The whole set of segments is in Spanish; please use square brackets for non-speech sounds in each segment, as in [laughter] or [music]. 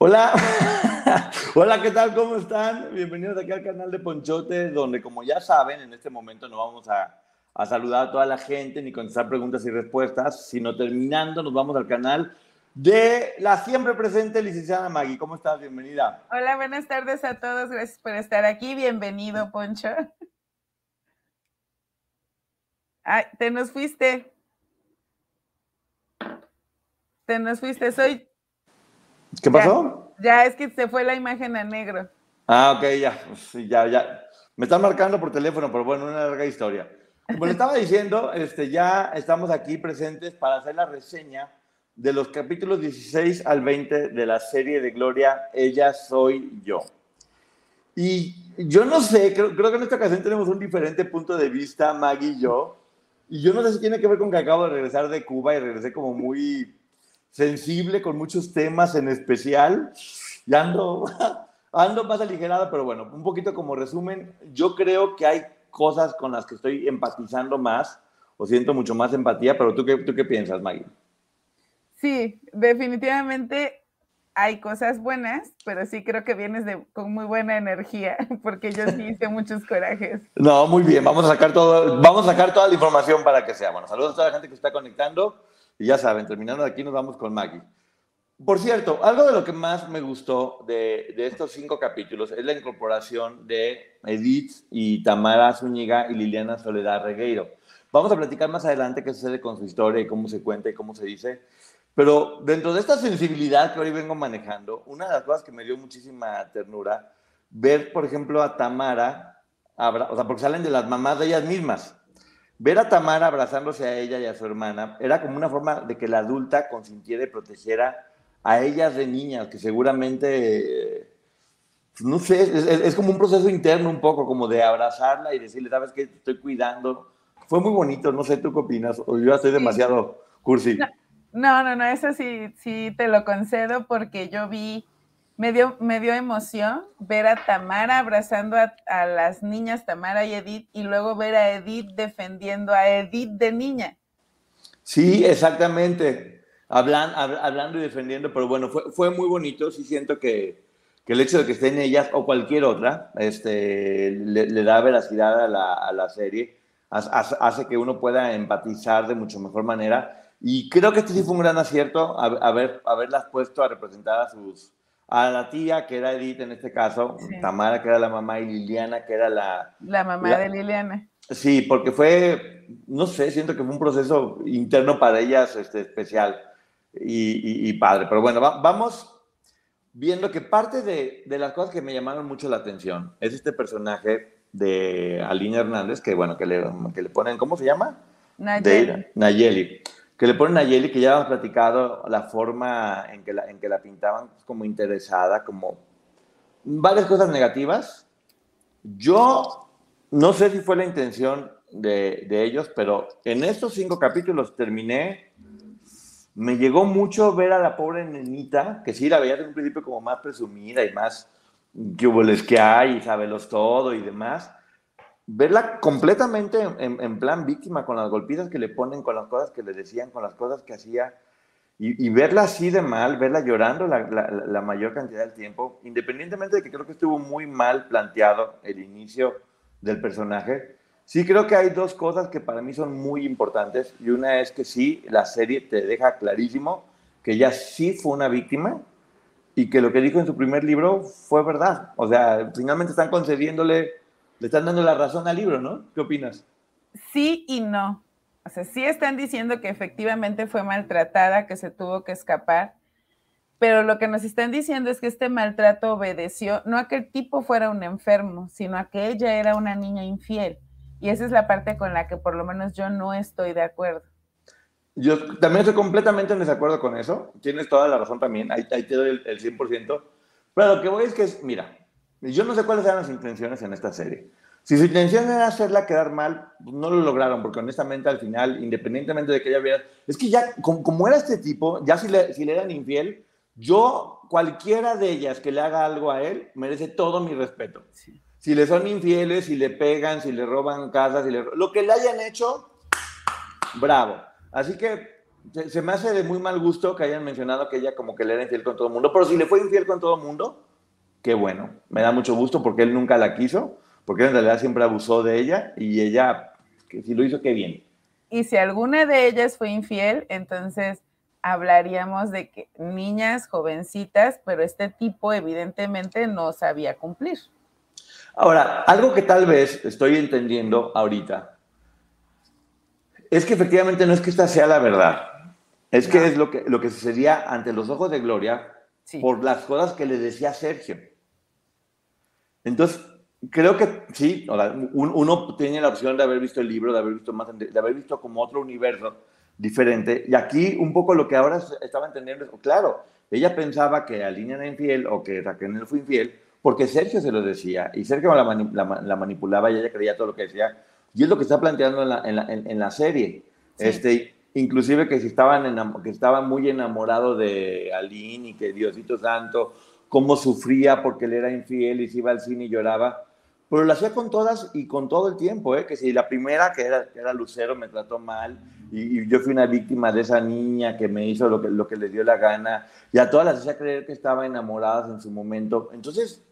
Hola, [laughs] hola, ¿qué tal? ¿Cómo están? Bienvenidos aquí al canal de Ponchote, donde como ya saben, en este momento no vamos a, a, saludar a toda la gente ni contestar preguntas y respuestas, sino terminando nos vamos al canal de la siempre presente licenciada Maggie. ¿Cómo estás? Bienvenida. Hola, buenas tardes a todos, gracias por estar aquí. Bienvenido, Poncho. Te nos fuiste. Te nos fuiste, soy ¿Qué pasó? Ya, es que se fue la imagen a negro. Ah, ok, ya, ya, ya. Me están marcando por teléfono, pero bueno, una larga historia. Como le estaba diciendo, [laughs] este, ya estamos aquí presentes para hacer la reseña de los capítulos 16 al 20 de la serie de Gloria, Ella Soy Yo. Y yo no sé, creo, creo que en esta ocasión tenemos un diferente punto de vista, Maggie y yo. Y yo no sé si tiene que ver con que acabo de regresar de Cuba y regresé como muy sensible con muchos temas en especial. Y ando, [laughs] ando más aligerada, pero bueno, un poquito como resumen, yo creo que hay cosas con las que estoy empatizando más o siento mucho más empatía, pero ¿tú qué, tú qué piensas, Maggie? Sí, definitivamente hay cosas buenas, pero sí creo que vienes de, con muy buena energía, [laughs] porque yo sí hice muchos corajes. [laughs] No, muy bien, vamos a sacar todo, vamos a sacar toda la información para que sea. Bueno, saludos a toda la gente que está conectando. Y ya saben, terminando de aquí nos vamos con Maggie. Por cierto, algo de lo que más me gustó de, de, estos cinco capítulos es la incorporación de Edith y Tamara Zúñiga y Liliana Soledad Regueiro. Vamos a platicar más adelante qué sucede con su historia y cómo se cuenta y cómo se dice. Pero dentro de esta sensibilidad que hoy vengo manejando, una de las cosas que me dio muchísima ternura, ver, por ejemplo, a Tamara, o sea, porque salen de las mamás de ellas mismas. Ver a Tamara abrazándose a ella y a su hermana era como una forma de que la adulta consintiera y protegiera a ellas de niñas, que seguramente, pues, no sé, es, como un proceso interno un poco, como de abrazarla y decirle, sabes que estoy cuidando. Fue muy bonito, no sé tú qué opinas, o yo estoy demasiado cursi. No, no, no, eso sí, sí te lo concedo porque yo vi me dio, me dio emoción ver a Tamara abrazando a, las niñas Tamara y Edith y luego ver a Edith defendiendo a Edith de niña. Sí, exactamente. Hablan, hablando y defendiendo, pero bueno, fue, fue muy bonito. Sí siento que, que, el hecho de que estén ellas o cualquier otra este, le, da veracidad a la, a la serie, hace, hace, que uno pueda empatizar de mucho mejor manera. Y creo que este sí fue un gran acierto, haber, haberlas puesto a representar a sus, a la tía, que era Edith en este caso, Tamara, que era la mamá, y Liliana, que era la... La mamá de Liliana. Sí, porque fue, no sé, siento que fue un proceso interno para ellas este, especial y, padre. Pero bueno, vamos viendo que parte de, de, las cosas que me llamaron mucho la atención es este personaje de Alina Hernández, que bueno, que le, que le ponen, ¿cómo se llama? Nayeli. Nayeli que le ponen a Yeli, que ya hemos platicado la forma en que la, en que la pintaban como interesada, como varias cosas negativas. Yo no sé si fue la intención de, de ellos, pero en estos cinco capítulos terminé, me llegó mucho ver a la pobre nenita, que sí la veía desde un principio como más presumida y más que que hay, y sabelos todo y demás verla completamente en, plan víctima, con las golpizas que le ponen, con las cosas que le decían, con las cosas que hacía, y, verla así de mal, verla llorando la, mayor cantidad del tiempo, independientemente de que creo que estuvo muy mal planteado el inicio del personaje, Sí, creo que hay dos cosas que para mí son muy importantes. Y una es que sí, la serie te deja clarísimo que ella sí fue una víctima y que lo que dijo en su primer libro fue verdad. O sea, finalmente están concediéndole, le están dando la razón al libro, ¿no? ¿Qué opinas? Sí y no. O sea, sí están diciendo que efectivamente fue maltratada, que se tuvo que escapar, pero lo que nos están diciendo es que este maltrato obedeció no a que el tipo fuera un enfermo, sino a que ella era una niña infiel. Y esa es la parte con la que por lo menos yo no estoy de acuerdo. Yo también estoy completamente en desacuerdo con eso. Tienes toda la razón también. Ahí, te doy el, el 100%. Pero lo que voy es que, es, mira, yo no sé cuáles eran las intenciones en esta serie. Si su intención era hacerla quedar mal, pues no lo lograron, porque honestamente al final, independientemente de que ella viera, es que ya, como, era este tipo, ya si le, si le eran infiel, yo, cualquiera de ellas que le haga algo a él, merece todo mi respeto. Si le son infieles, si le pegan, si le roban casas, si le, lo que le hayan hecho, bravo. Así que se, me hace de muy mal gusto que hayan mencionado que ella como que le era infiel con todo el mundo, pero si le fue infiel con todo el mundo, qué bueno. Me da mucho gusto porque él nunca la quiso, porque en realidad siempre abusó de ella y ella, que si lo hizo, qué bien. Y si alguna de ellas fue infiel, entonces hablaríamos de que niñas jovencitas, pero este tipo evidentemente no sabía cumplir. Ahora, algo que tal vez estoy entendiendo ahorita es que efectivamente no es que esta sea la verdad, es que es lo que, lo que sucedía ante los ojos de Gloria por las cosas que le decía Sergio. Entonces, creo que sí, uno tiene la opción de haber visto el libro, de haber visto más, de haber visto como otro universo diferente. Y aquí un poco lo que ahora estaba entendiendo es, claro, ella pensaba que Aline era infiel o que Raquel fue infiel porque Sergio se lo decía y Sergio la, la manipulaba y ella creía todo lo que decía y es lo que está planteando en la, en la, en, la serie. Este, inclusive que si estaban, que estaba muy enamorado de Aline y que Diosito Santo, cómo sufría porque él era infiel y se iba al cine y lloraba. Pero lo hacía con todas y con todo el tiempo, ¿eh? que si la primera, que era, era Lucero, me trató mal y, yo fui una víctima de esa niña que me hizo lo que, lo que le dio la gana, y a todas las hacía creer que estaban enamoradas en su momento. Entonces,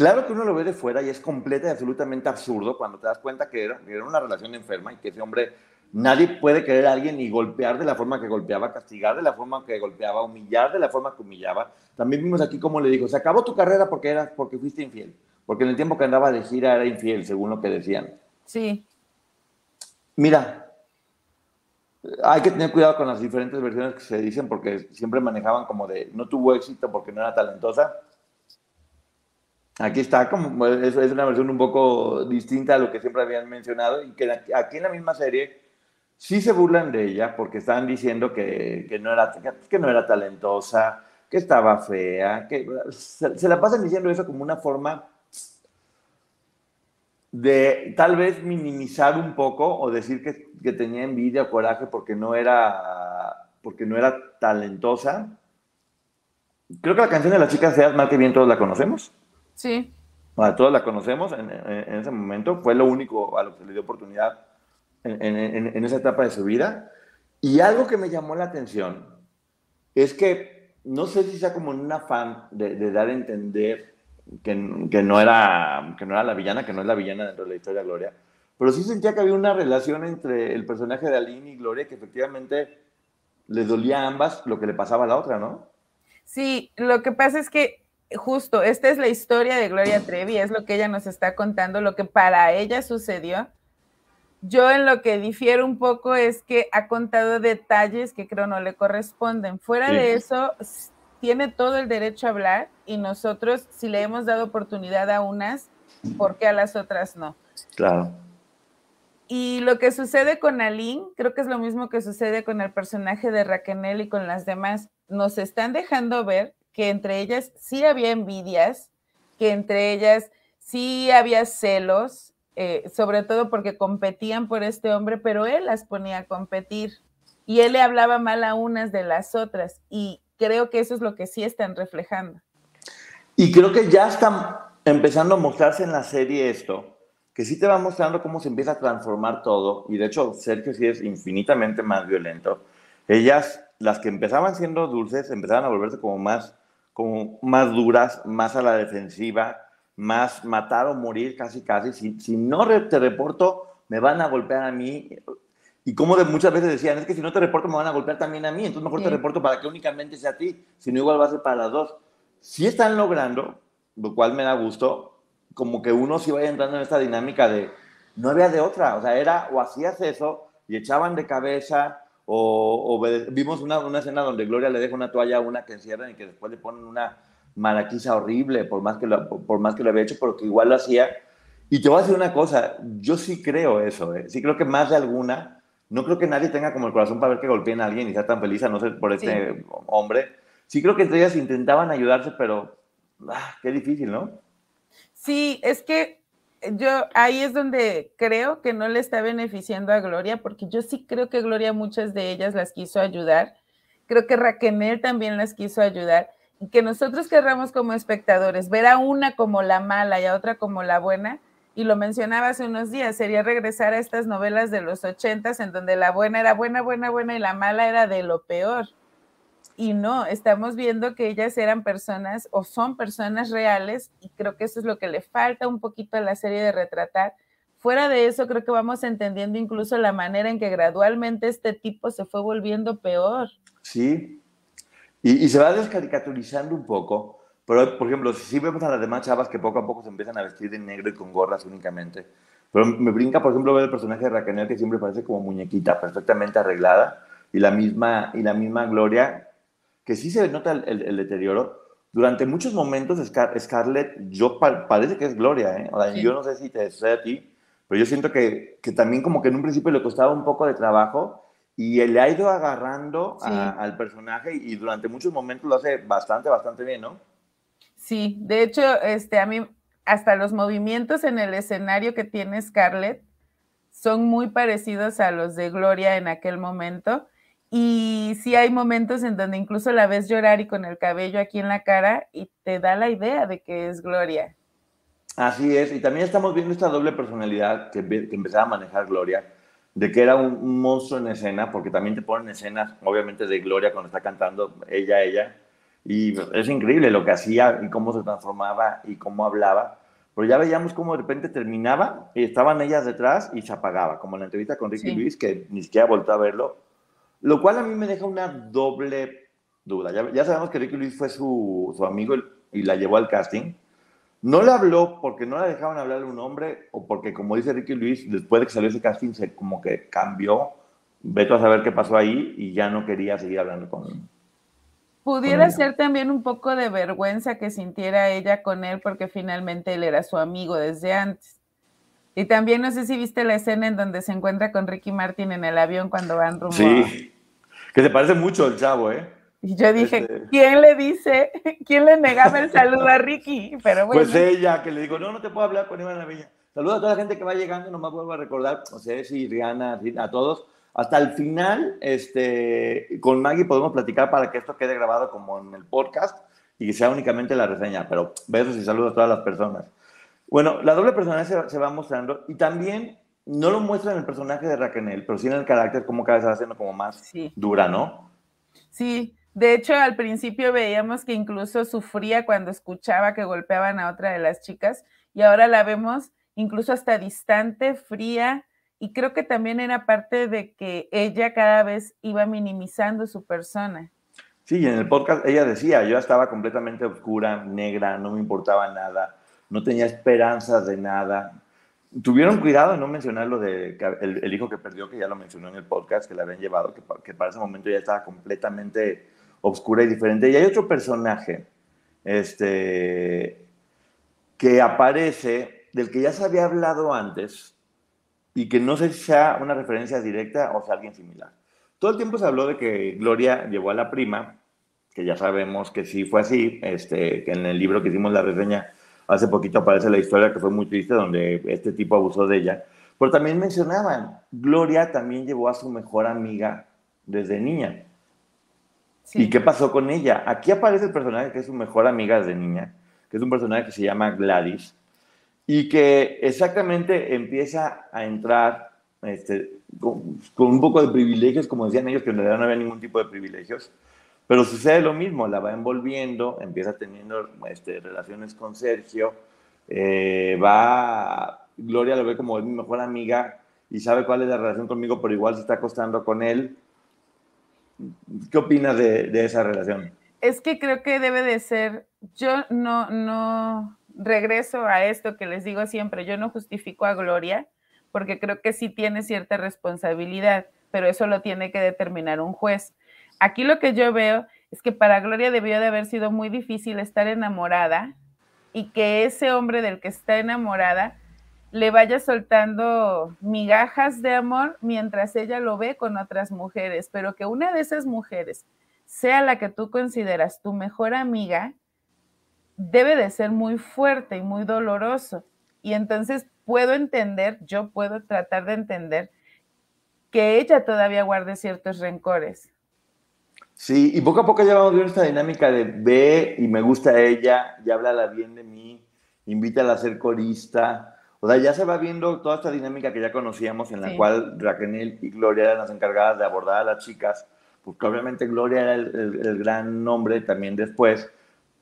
Claro que uno lo ve de fuera y es completa y absolutamente absurdo cuando te das cuenta que era, una relación enferma y que ese hombre, nadie puede querer a alguien y golpear de la forma que golpeaba, castigar de la forma que golpeaba, humillar de la forma que humillaba. También vimos aquí cómo le dijo, se acabó tu carrera porque, eras, porque fuiste infiel, porque en el tiempo que andaba de gira era infiel, según lo que decían. Sí. Mira, hay que tener cuidado con las diferentes versiones que se dicen porque siempre manejaban como de no tuvo éxito porque no era talentosa Aquí está, como es, es, una versión un poco distinta a lo que siempre habían mencionado y que aquí en la misma serie sí se burlan de ella porque estaban diciendo que, que no, era, que no era talentosa, que estaba fea, que se, la pasan diciendo eso como una forma de tal vez minimizar un poco o decir que, que, tenía envidia o coraje porque no era porque no era talentosa. Creo que la canción de las chicas feas, mal que bien todos la conocemos. Sí. A todos la conocemos en, ese momento, fue lo único a lo que se le dio oportunidad en, esa etapa de su vida. Y algo que me llamó la atención es que no sé si sea como un afán de, dar a entender que, no era, que no era la villana, que no es la villana dentro de la historia de Gloria, pero sí sentía que había una relación entre el personaje de Aline y Gloria que efectivamente le dolía a ambas lo que le pasaba a la otra, ¿no? Sí, lo que pasa es que justo, esta es la historia de Gloria Trevi, es lo que ella nos está contando, lo que para ella sucedió. Yo en lo que difiero un poco es que ha contado detalles que creo no le corresponden. Fuera de eso, tiene todo el derecho a hablar y nosotros, si le hemos dado oportunidad a unas, ¿por qué a las otras no? Claro. Y lo que sucede con Aline, creo que es lo mismo que sucede con el personaje de Raquel y con las demás. Nos están dejando ver que entre ellas sí había envidias, que entre ellas sí había celos, eh, sobre todo porque competían por este hombre, pero él las ponía a competir y él le hablaba mal a unas de las otras y creo que eso es lo que sí están reflejando. Y creo que ya están empezando a mostrarse en la serie esto, que sí te va mostrando cómo se empieza a transformar todo y de hecho Sergio sí es infinitamente más violento. Ellas, las que empezaban siendo dulces, empezaban a volverse como más como más duras, más a la defensiva, más matar o morir casi casi. Si, si no te reporto, me van a golpear a mí. Y como de muchas veces decían, es que si no te reporto me van a golpear también a mí, entonces mejor te reporto para que únicamente sea a ti, si no igual va a ser para las dos. Si están logrando, lo cual me da gusto, como que uno sí vaya entrando en esta dinámica de, no había de otra, o sea, era o hacías eso y echaban de cabeza, o, vimos una, una, escena donde Gloria le deja una toalla a una que encierran y que después le ponen una maraquiza horrible, por más que lo, por, más que lo había hecho, pero que igual lo hacía. Y te voy a decir una cosa, yo sí creo eso, ¿eh? sí creo que más de alguna, no creo que nadie tenga como el corazón para ver que golpeen a alguien y sea tan feliz a no ser por este hombre. Sí creo que entre ellas intentaban ayudarse, pero ah, qué difícil, ¿no? Sí, es que yo ahí es donde creo que no le está beneficiando a Gloria, porque yo sí creo que Gloria muchas de ellas las quiso ayudar. Creo que Raquel también las quiso ayudar. Que nosotros querramos como espectadores ver a una como la mala y a otra como la buena, y lo mencionaba hace unos días, sería regresar a estas novelas de los ochentas en donde la buena era buena, buena, buena y la mala era de lo peor y no, estamos viendo que ellas eran personas o son personas reales y creo que eso es lo que le falta un poquito a la serie de retratar. Fuera de eso, creo que vamos entendiendo incluso la manera en que gradualmente este tipo se fue volviendo peor. Sí, y, se va descaricaturizando un poco. Pero, por ejemplo, si vemos a las demás chavas que poco a poco se empiezan a vestir de negro y con gorras únicamente. Pero me brinca, por ejemplo, ver el personaje de Raquel, que siempre parece como muñequita, perfectamente arreglada, y la misma, y la misma Gloria, que sí se nota el, deterioro. Durante muchos momentos, Scarlett, yo parece que es Gloria, ¿eh? Yo no sé si te sucede a ti, pero yo siento que, que, también como que en un principio le costaba un poco de trabajo y él le ha ido agarrando al personaje y durante muchos momentos lo hace bastante, bastante bien, ¿no? Sí, de hecho, este, a mí hasta los movimientos en el escenario que tiene Scarlett son muy parecidos a los de Gloria en aquel momento. Y sí hay momentos en donde incluso la ves llorar y con el cabello aquí en la cara y te da la idea de que es Gloria. Así es, y también estamos viendo esta doble personalidad que, que empezaba a manejar Gloria, de que era un, monstruo en escena, porque también te ponen escenas, obviamente, de Gloria cuando está cantando ella, ella, y es increíble lo que hacía y cómo se transformaba y cómo hablaba, pero ya veíamos cómo de repente terminaba y estaban ellas detrás y se apagaba, como en la entrevista con Ricky Luis, que ni siquiera volvió a verlo, lo cual a mí me deja una doble duda. Ya, sabemos que Ricky Luis fue su, amigo y la llevó al casting. No le habló porque no la dejaban hablar un hombre o porque, como dice Ricky Luis, después de que salió ese casting, se como que cambió. Veto a saber qué pasó ahí y ya no quería seguir hablando con él. Pudiera ser también un poco de vergüenza que sintiera ella con él porque finalmente él era su amigo desde antes. Y también no sé si viste la escena en donde se encuentra con Ricky Martin en el avión cuando van rumbo. Sí, que se parece mucho el chavo, ¿eh? Y yo dije, este ¿quién le dice, [laughs] quién le negaba el saludo a Ricky? Pero bueno. Pues ella, que le digo, no, no te puedo hablar con Iván Villa. Saludos a toda la gente que va llegando, nomás vuelvo a recordar, sea, sí, Rihanna, a todos. Hasta el final, este, con Maggie podemos platicar para que esto quede grabado como en el podcast y que sea únicamente la reseña, pero besos y saludos a todas las personas. Bueno, la doble personalidad se, va mostrando y también no lo muestra en el personaje de Raquel, pero sí en el carácter, como cada vez va haciendo como más dura, ¿no? Sí, de hecho al principio veíamos que incluso sufría cuando escuchaba que golpeaban a otra de las chicas y ahora la vemos incluso hasta distante, fría, y creo que también era parte de que ella cada vez iba minimizando su persona. Sí, en el podcast ella decía, yo estaba completamente oscura, negra, no me importaba nada no tenía esperanzas de nada. Tuvieron cuidado de no mencionar lo de el, hijo que perdió, que ya lo mencionó en el podcast, que le habían llevado, que para ese momento ya estaba completamente oscura y diferente. Y hay otro personaje este, que aparece, del que ya se había hablado antes, y que no sé si sea una referencia directa o sea alguien similar. Todo el tiempo se habló de que Gloria llevó a la prima, que ya sabemos que sí fue así, este, que en el libro que hicimos la reseña Hace poquito aparece la historia que fue muy triste donde este tipo abusó de ella. Pero también mencionaban, Gloria también llevó a su mejor amiga desde niña. ¿Y qué pasó con ella? Aquí aparece el personaje que es su mejor amiga desde niña, que es un personaje que se llama Gladys, y que exactamente empieza a entrar este, con, con, un poco de privilegios, como decían ellos, que en realidad no había ningún tipo de privilegios, pero sucede lo mismo, la va envolviendo, empieza teniendo este, relaciones con Sergio, eh, va, Gloria lo ve como mi mejor amiga y sabe cuál es la relación conmigo, pero igual se está acostando con él. ¿Qué opinas de, esa relación? Es que creo que debe de ser, yo no, no regreso a esto que les digo siempre, yo no justifico a Gloria, porque creo que sí tiene cierta responsabilidad, pero eso lo tiene que determinar un juez. Aquí lo que yo veo es que para Gloria debió de haber sido muy difícil estar enamorada y que ese hombre del que está enamorada le vaya soltando migajas de amor mientras ella lo ve con otras mujeres, pero que una de esas mujeres sea la que tú consideras tu mejor amiga, debe de ser muy fuerte y muy doloroso. Y entonces puedo entender, yo puedo tratar de entender que ella todavía guarde ciertos rencores. Sí, y poco a poco ya vamos viendo esta dinámica de ve y me gusta ella, ya habla bien de mí, invítala a ser corista. O sea, ya se va viendo toda esta dinámica que ya conocíamos, en la cual Raquel y Gloria eran las encargadas de abordar a las chicas, porque obviamente Gloria era el, gran nombre también después.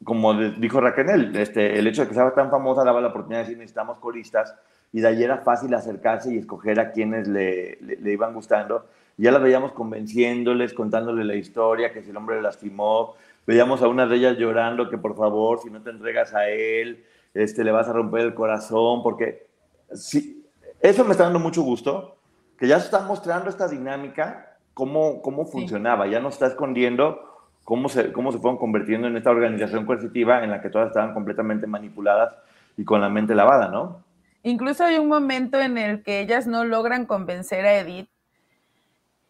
Como dijo Raquel, este, el hecho de que sea tan famosa daba la oportunidad de decir necesitamos coristas, y de ahí era fácil acercarse y escoger a quienes le, le iban gustando. Ya las veíamos convenciéndoles, contándole la historia, que si el hombre le lastimó, veíamos a una de ellas llorando que por favor, si no te entregas a él, este, le vas a romper el corazón, porque sí, eso me está dando mucho gusto, que ya se está mostrando esta dinámica, cómo, cómo funcionaba, ya no está escondiendo cómo se, cómo se fueron convirtiendo en esta organización coercitiva en la que todas estaban completamente manipuladas y con la mente lavada, ¿no? Incluso hay un momento en el que ellas no logran convencer a Edith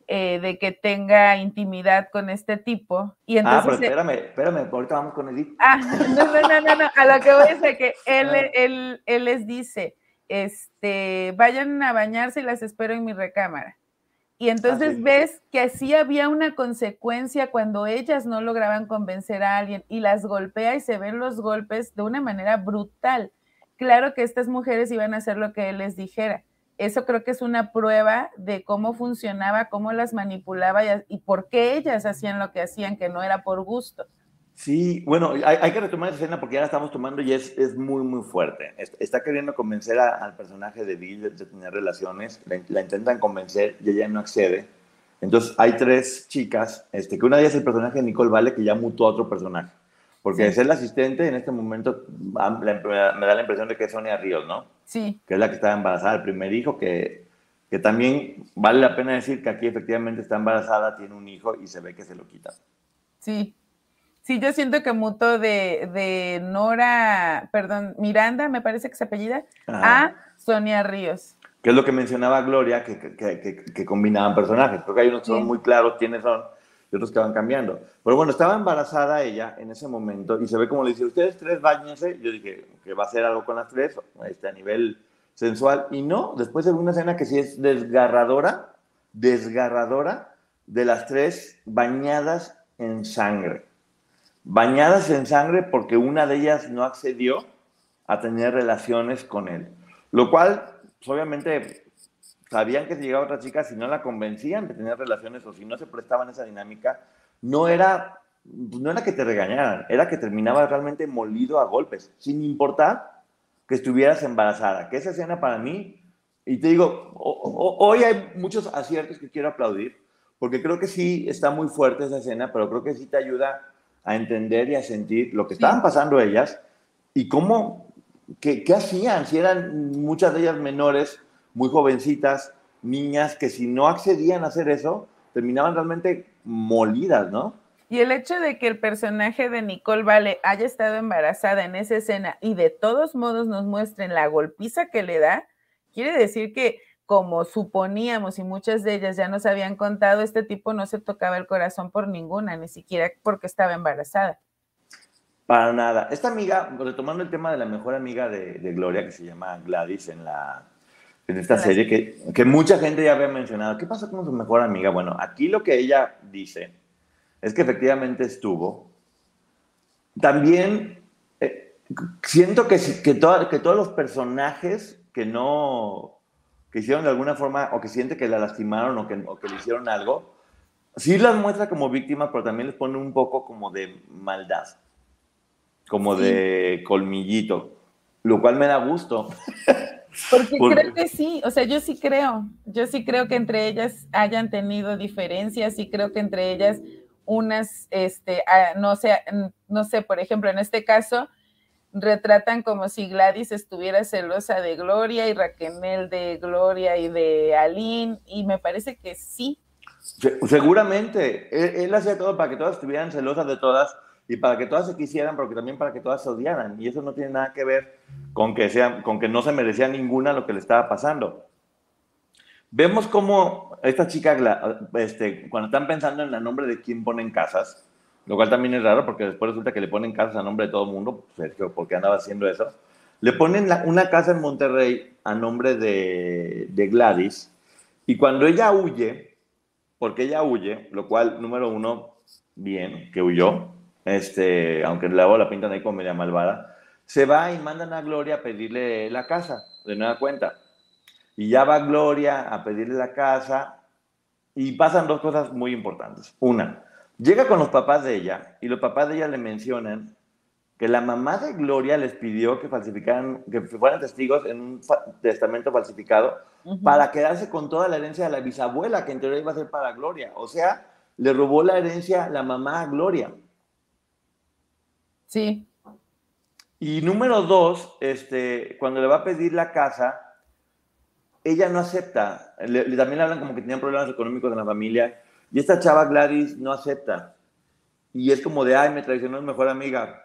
eh, de que tenga intimidad con este tipo. Y entonces, ah, pero espérame, espérame, ahorita vamos con Edith. Ah, no, no, no, no, a lo que voy es que [laughs] él, ah. él, él les dice, este, vayan a bañarse y las espero en mi recámara. Y entonces ves que así había una consecuencia cuando ellas no lograban convencer a alguien y las golpea y se ven los golpes de una manera brutal. Claro que estas mujeres iban a hacer lo que él les dijera eso creo que es una prueba de cómo funcionaba, cómo las manipulaba y, por qué ellas hacían lo que hacían, que no era por gusto. Sí, bueno, hay, que retomar esa escena porque ya la estamos tomando y es, es muy, muy fuerte. Está queriendo convencer al personaje de Bill de, tener relaciones, la, intentan convencer y ella no accede. Entonces hay tres chicas, este, que una de ellas es el personaje de Nicole Vale, que ya mutó a otro personaje. Porque es el asistente en este momento me da la impresión de que es Sonia Ríos, ¿no? Sí. Que es la que está embarazada, el primer hijo, que, que también vale la pena decir que aquí efectivamente está embarazada, tiene un hijo y se ve que se lo quita. Sí. Sí, yo siento que mutó de, de Nora, perdón, Miranda, me parece que se apellida, a Sonia Ríos. Que es lo que mencionaba Gloria, que, que, que, que combinaban personajes. Creo que hay unos que son muy claros quiénes son y otros que van cambiando. Pero bueno, estaba embarazada ella en ese momento y se ve como le dice, ustedes tres bañense. Yo dije que va a hacer algo con las tres este, a nivel sensual. Y no, después ve una escena que sí es desgarradora, desgarradora de las tres bañadas en sangre. Bañadas en sangre porque una de ellas no accedió a tener relaciones con él. Lo cual, pues, obviamente, sabían que si llegaba otra chica, si no la convencían de tener relaciones o si no se prestaban esa dinámica, no era, pues, no era que te regañaran, era que terminaba realmente molido a golpes, sin importar que estuvieras embarazada. Que esa escena para mí, y te digo, hoy hay muchos aciertos que quiero aplaudir, porque creo que sí está muy fuerte esa escena, pero creo que sí te ayuda a entender y a sentir lo que estaban pasando ellas y cómo, qué, qué hacían, si eran muchas de ellas menores muy jovencitas, niñas que si no accedían a hacer eso, terminaban realmente molidas, ¿no? Y el hecho de que el personaje de Nicole Vale haya estado embarazada en esa escena y de todos modos nos muestren la golpiza que le da, quiere decir que como suponíamos y muchas de ellas ya nos habían contado, este tipo no se tocaba el corazón por ninguna, ni siquiera porque estaba embarazada. Para nada. Esta amiga, retomando el tema de la mejor amiga de Gloria, que se llama Gladys en la, en esta serie que, que, mucha gente ya había mencionado. ¿Qué pasa con su mejor amiga? Bueno, aquí lo que ella dice es que efectivamente estuvo. También eh, siento que, que, que todos los personajes que no, que hicieron de alguna forma, o que siente que la lastimaron o que, o que le hicieron algo, sí las muestra como víctimas, pero también les pone un poco como de maldad, como de colmillito, lo cual me da gusto. [laughs] Porque creo que sí, o sea, yo sí creo, yo sí creo que entre ellas hayan tenido diferencias y creo que entre ellas unas, este, ah, no sé, no sé, por ejemplo, en este caso, retratan como si Gladys estuviera celosa de Gloria y Raquel de Gloria y de Aline, y me parece que sí. Seguramente, él, hacía todo para que todas estuvieran celosas de todas y para que todas se quisieran, pero también para que todas se odiaran, y eso no tiene nada que ver con que, sea, con que no se merecía ninguna lo que le estaba pasando. Vemos cómo esta chica, este, cuando están pensando en el nombre de quién ponen casas, lo cual también es raro porque después resulta que le ponen casas a nombre de todo el mundo, Sergio, ¿por qué andaba haciendo eso? Le ponen una casa en Monterrey a nombre de, de Gladys y cuando ella huye, porque ella huye, lo cual, número uno, bien, que huyó, este, aunque luego la pintan ahí como media malvada, se va y mandan a Gloria a pedirle la casa, de nueva cuenta. Y ya va Gloria a pedirle la casa y pasan dos cosas muy importantes. Una, llega con los papás de ella y los papás de ella le mencionan que la mamá de Gloria les pidió que falsificaran, que fueran testigos en un testamento falsificado para quedarse con toda la herencia de la bisabuela, que en teoría iba a ser para Gloria. O sea, le robó la herencia la mamá a Gloria. Sí. Y número dos, este, cuando le va a pedir la casa, ella no acepta. Le, también le hablan como que tenían problemas económicos en la familia. Y esta chava Gladys no acepta. Y es como de, ay, me traicionó mi mejor amiga.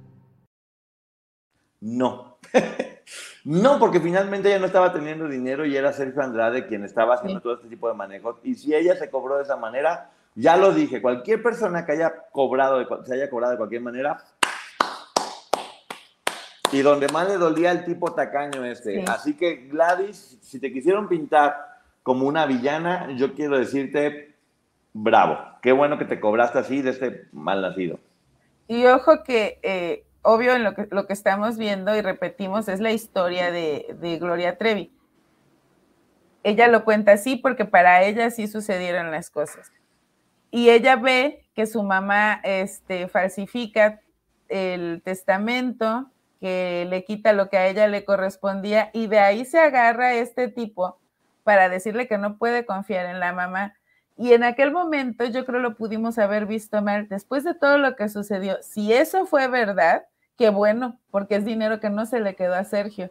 No. [laughs] no, porque finalmente ella no estaba teniendo dinero y era Sergio Andrade quien estaba haciendo todo este tipo de manejos. Y si ella se cobró de esa manera, ya lo dije, cualquier persona que haya cobrado, se haya cobrado de cualquier manera, y donde más le dolía el tipo tacaño este. Así que Gladys, si te quisieron pintar como una villana, yo quiero decirte, bravo, qué bueno que te cobraste así de este mal nacido. Y ojo que eh, obvio en lo que, lo que estamos viendo y repetimos es la historia de, Gloria Trevi. Ella lo cuenta así porque para ella sí sucedieron las cosas. Y ella ve que su mamá este, falsifica el testamento, que le quita lo que a ella le correspondía y de ahí se agarra este tipo para decirle que no puede confiar en la mamá y en aquel momento yo creo lo pudimos haber visto mal, después de todo lo que sucedió, si eso fue verdad, qué bueno, porque es dinero que no se le quedó a Sergio.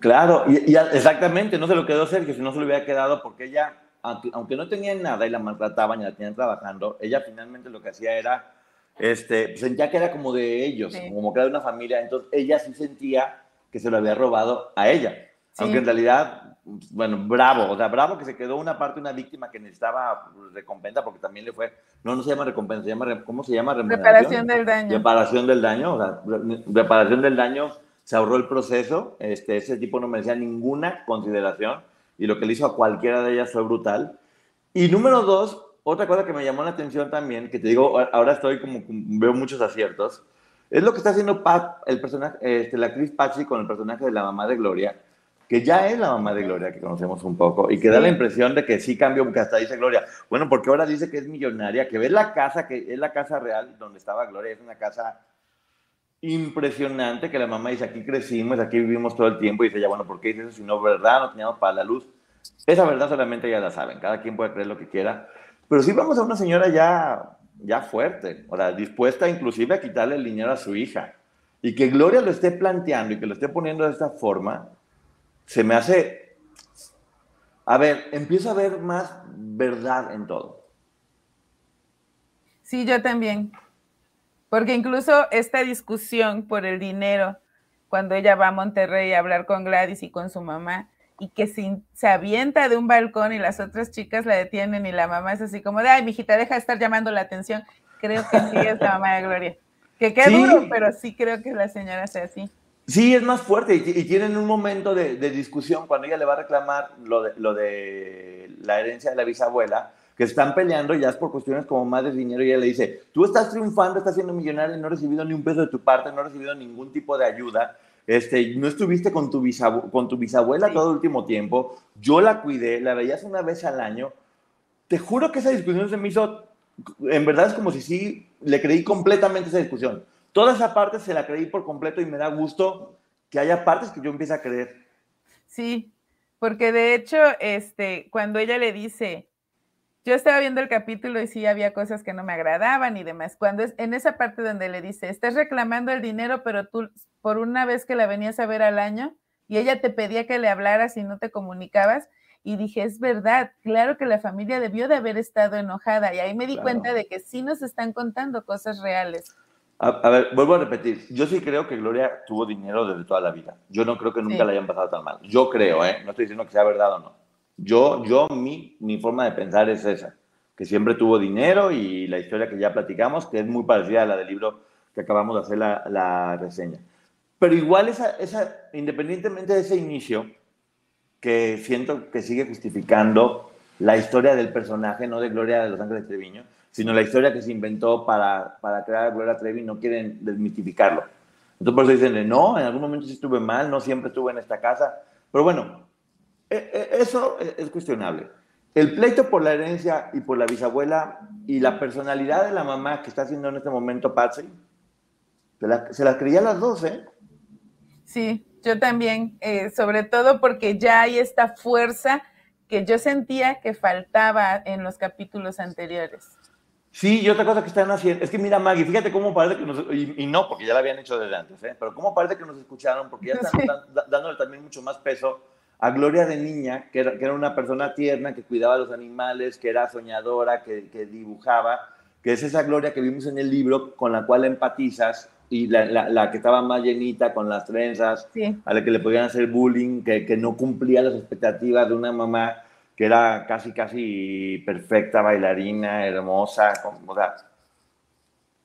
Claro, y, exactamente, no se lo quedó a Sergio, si no se lo hubiera quedado porque ella, aunque, no tenía nada y la maltrataban y la tenían trabajando, ella finalmente lo que hacía era, este, sentía que era como de ellos, como que era de una familia, entonces ella sí sentía que se lo había robado a ella, aunque en realidad bueno, bravo, o sea, bravo que se quedó una parte, una víctima que necesitaba recompensa, porque también le fue, no, no se llama recompensa, se llama, ¿cómo se llama? Reparación del daño. Reparación del daño, o sea, reparación del daño, se ahorró el proceso, este, ese tipo no merecía ninguna consideración, y lo que le hizo a cualquiera de ellas fue brutal. Y número dos, otra cosa que me llamó la atención también, que te digo, ahora estoy como, veo muchos aciertos, es lo que está haciendo Pat, el personaje, este, la actriz Patsy con el personaje de la mamá de Gloria, que ya es la mamá de Gloria, que conocemos un poco, y que da la impresión de que sí cambió, porque hasta dice Gloria, bueno, porque ahora dice que es millonaria, que ve la casa, que es la casa real donde estaba Gloria, es una casa impresionante, que la mamá dice, aquí crecimos, aquí vivimos todo el tiempo, y dice, ya, bueno, ¿por qué dice eso si no verdad? No teníamos para la luz. Esa verdad solamente ya la saben, cada quien puede creer lo que quiera, pero sí vamos a una señora ya, ya fuerte, o sea, dispuesta inclusive a quitarle el dinero a su hija, y que Gloria lo esté planteando y que lo esté poniendo de esta forma, se me hace, a ver, empiezo a ver más verdad en todo. Sí, yo también. Porque incluso esta discusión por el dinero, cuando ella va a Monterrey a hablar con Gladys y con su mamá, y que se, se, avienta de un balcón y las otras chicas la detienen y la mamá es así como de, ay, mijita, deja de estar llamando la atención. Creo que sí es la mamá de Gloria. Que qué duro, pero sí creo que la señora sea así. Sí, es más fuerte y, tienen un momento de, discusión cuando ella le va a reclamar lo de, lo de la herencia de la bisabuela, que están peleando ya es por cuestiones como más de dinero. Y ella le dice, tú estás triunfando, estás siendo millonario y no has recibido ni un peso de tu parte, no has recibido ningún tipo de ayuda, este, no estuviste con tu, con tu bisabuela todo el último tiempo, yo la cuidé, la veías una vez al año, te juro que esa discusión se me hizo, en verdad es como si sí le creí completamente esa discusión Toda esa parte se la creí por completo y me da gusto que haya partes que yo empiece a creer. Sí, porque de hecho, este, cuando ella le dice, yo estaba viendo el capítulo y sí había cosas que no me agradaban y demás. Cuando es en esa parte donde le dice, estás reclamando el dinero, pero tú por una vez que la venías a ver al año y ella te pedía que le hablaras y no te comunicabas, y dije, es verdad, claro que la familia debió de haber estado enojada y ahí me di cuenta de que sí nos están contando cosas reales. A, ver, vuelvo a repetir. Yo sí creo que Gloria tuvo dinero desde toda la vida. Yo no creo que nunca le hayan pasado tan mal. Yo creo, ¿eh? No estoy diciendo que sea verdad o no. Yo, yo mi, mi forma de pensar es esa. Que siempre tuvo dinero y la historia que ya platicamos, que es muy parecida a la del libro que acabamos de hacer la, la reseña. Pero igual esa, esa, independientemente de ese inicio, que siento que sigue justificando la historia del personaje, no de Gloria de los Ángeles Treviño, sino la historia que se inventó para, para crear a Gloria Trevi, no quieren desmitificarlo. Entonces por eso dicen, no, en algún momento sí estuve mal, no siempre estuve en esta casa. Pero bueno, e, e, eso es cuestionable. El pleito por la herencia y por la bisabuela y la personalidad de la mamá que está haciendo en este momento Patsy, se, la, se las creía las dos, ¿eh? Sí, yo también, eh, sobre todo porque ya hay esta fuerza que yo sentía que faltaba en los capítulos anteriores. Sí, y otra cosa que están haciendo, es que mira Maggie, fíjate cómo parece que nos, y, no, porque ya la habían hecho desde antes, ¿eh? pero cómo parece que nos escucharon, porque ya [laughs] están dándole también mucho más peso a Gloria de niña, que era, que era, una persona tierna, que cuidaba a los animales, que era soñadora, que, que, dibujaba, que es esa Gloria que vimos en el libro con la cual empatizas y la, la, que estaba más llenita con las trenzas, a la que le podían hacer bullying, que, que no cumplía las expectativas de una mamá que era casi, casi perfecta, bailarina, hermosa, o sea,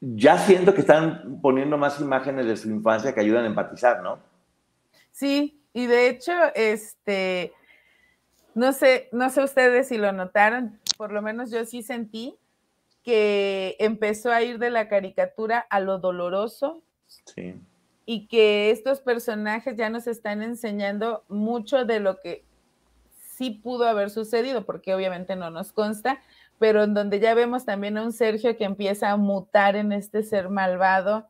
ya siento que están poniendo más imágenes de su infancia que ayudan a empatizar, ¿no? Sí, y de hecho, este, no sé, no sé ustedes si lo notaron, por lo menos yo sí sentí que empezó a ir de la caricatura a lo doloroso. Sí. Y que estos personajes ya nos están enseñando mucho de lo que pudo haber sucedido, porque obviamente no nos consta, pero en donde ya vemos también a un Sergio que empieza a mutar en este ser malvado,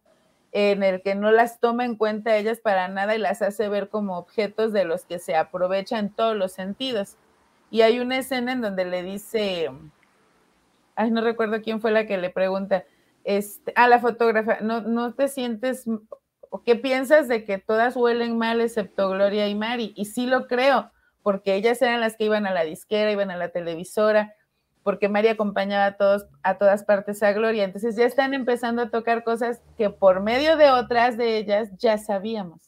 en el que no las toma en cuenta ellas para nada y las hace ver como objetos de los que se aprovecha en todos los sentidos. Y hay una escena en donde le dice, ay, no recuerdo quién fue la que le pregunta, este, a la fotógrafa, ¿no, no te sientes, o qué piensas de que todas huelen mal excepto Gloria y Mari? Y sí lo creo, porque ellas eran las que iban a la disquera, iban a la televisora, porque María acompañaba a todos a todas partes a Gloria. Entonces ya están empezando a tocar cosas que por medio de otras de ellas ya sabíamos.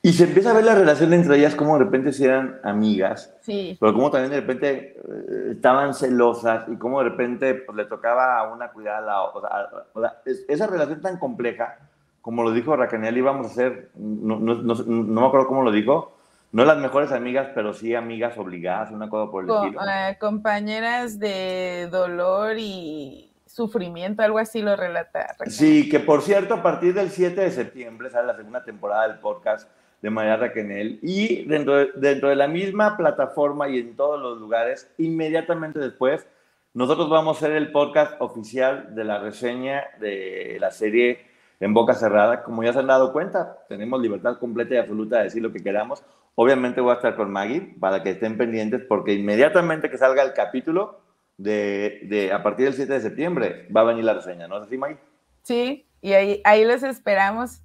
Y se empieza a ver la relación entre ellas, como de repente si eran amigas, sí. pero como también de repente eh, estaban celosas y como de repente pues, le tocaba a una cuidar a la otra. O sea, esa relación tan compleja, como lo dijo Racanel, íbamos a hacer, no, no, no, no me acuerdo cómo lo dijo, no las mejores amigas, pero sí amigas obligadas, una cosa por el estilo. Eh, compañeras de dolor y sufrimiento, algo así lo relata. Sí, que por cierto, a partir del 7 de septiembre sale la segunda temporada del podcast de María Raquenel y dentro de, dentro de la misma plataforma y en todos los lugares, inmediatamente después, nosotros vamos a hacer el podcast oficial de la reseña de la serie en boca cerrada. Como ya se han dado cuenta, tenemos libertad completa y absoluta de decir lo que queramos. Obviamente voy a estar con Maggie para que estén pendientes porque inmediatamente que salga el capítulo de, de a partir del 7 de septiembre va a venir la reseña, ¿no es así, Maggie? Sí, y ahí, ahí los esperamos.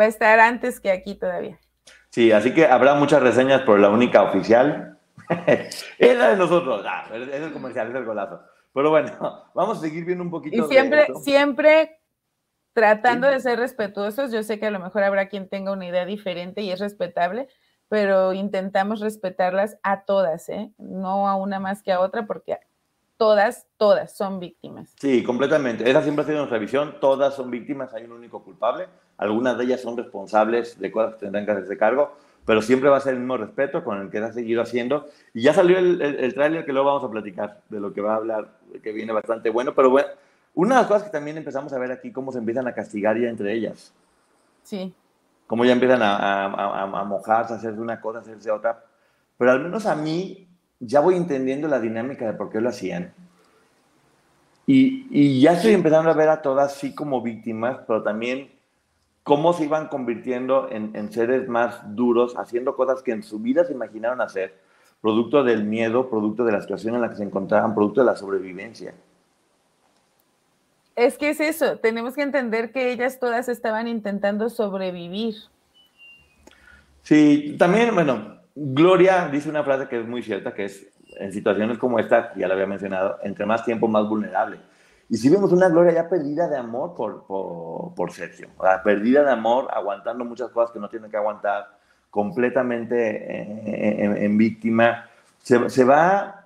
Va a estar antes que aquí todavía. Sí, así que habrá muchas reseñas por la única oficial. [laughs] es la de nosotros. Ah, es el comercial, es el golazo. Pero bueno, vamos a seguir viendo un poquito. Y siempre, siempre tratando de ser respetuosos. Yo sé que a lo mejor habrá quien tenga una idea diferente y es respetable, pero intentamos respetarlas a todas, ¿eh? no a una más que a otra, porque todas, todas son víctimas. Sí, completamente. Esa siempre ha sido nuestra visión. Todas son víctimas, hay un único culpable. Algunas de ellas son responsables de cosas que tendrán que hacerse cargo, pero siempre va a ser el mismo respeto con el que se ha seguido haciendo. Y ya salió el, el, tráiler que luego vamos a platicar, de lo que va a hablar, que viene bastante bueno. Pero bueno, una de las cosas que también empezamos a ver aquí, cómo se empiezan a castigar ya entre ellas. Sí. Cómo ya empiezan a, a, a, mojarse, a hacerse una cosa, a hacerse otra. Pero al menos a mí ya voy entendiendo la dinámica de por qué lo hacían. Y, y, ya estoy empezando a ver a todas sí como víctimas, pero también cómo se iban convirtiendo en, en, seres más duros, haciendo cosas que en su vida se imaginaron hacer, producto del miedo, producto de la situación en la que se encontraban, producto de la sobrevivencia. Es que es eso, tenemos que entender que ellas todas estaban intentando sobrevivir. Sí, también, bueno, Gloria dice una frase que es muy cierta, que es, en situaciones como esta, ya la había mencionado, entre más tiempo, más vulnerable. Y si vemos una Gloria ya perdida de amor por, por, por Sergio, o perdida de amor, aguantando muchas cosas que no tiene que aguantar, completamente en, víctima, se, se, va,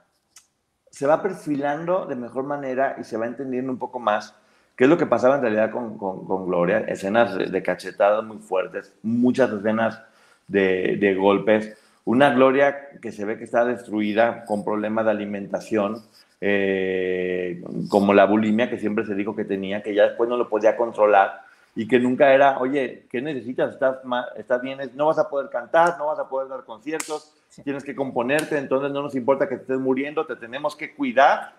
se va perfilando de mejor manera y se va entendiendo un poco más qué es lo que pasaba en realidad con, con, Gloria, escenas de, cachetadas muy fuertes, muchas escenas de, de golpes, una Gloria que se ve que está destruida con problemas de alimentación, eh, como la bulimia que siempre se dijo que tenía, que ya después no lo podía controlar y que nunca era, oye, ¿qué necesitas? ¿Estás, estás bien? No vas a poder cantar, no vas a poder dar conciertos, tienes que componerte, entonces no nos importa que estés muriendo, te tenemos que cuidar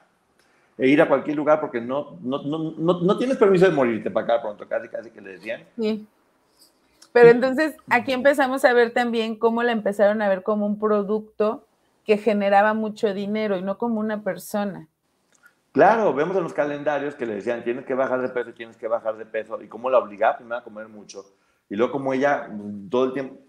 e ir a cualquier lugar porque no, no, no, no, tienes permiso de morirte para acá pronto, casi, casi que le decían. Sí. Pero entonces aquí empezamos a ver también cómo la empezaron a ver como un producto que generaba mucho dinero y no como una persona. Claro, vemos en los calendarios que le decían, tienes que bajar de peso, tienes que bajar de peso, y cómo la obligaba primero a comer mucho, y luego como ella todo el tiempo...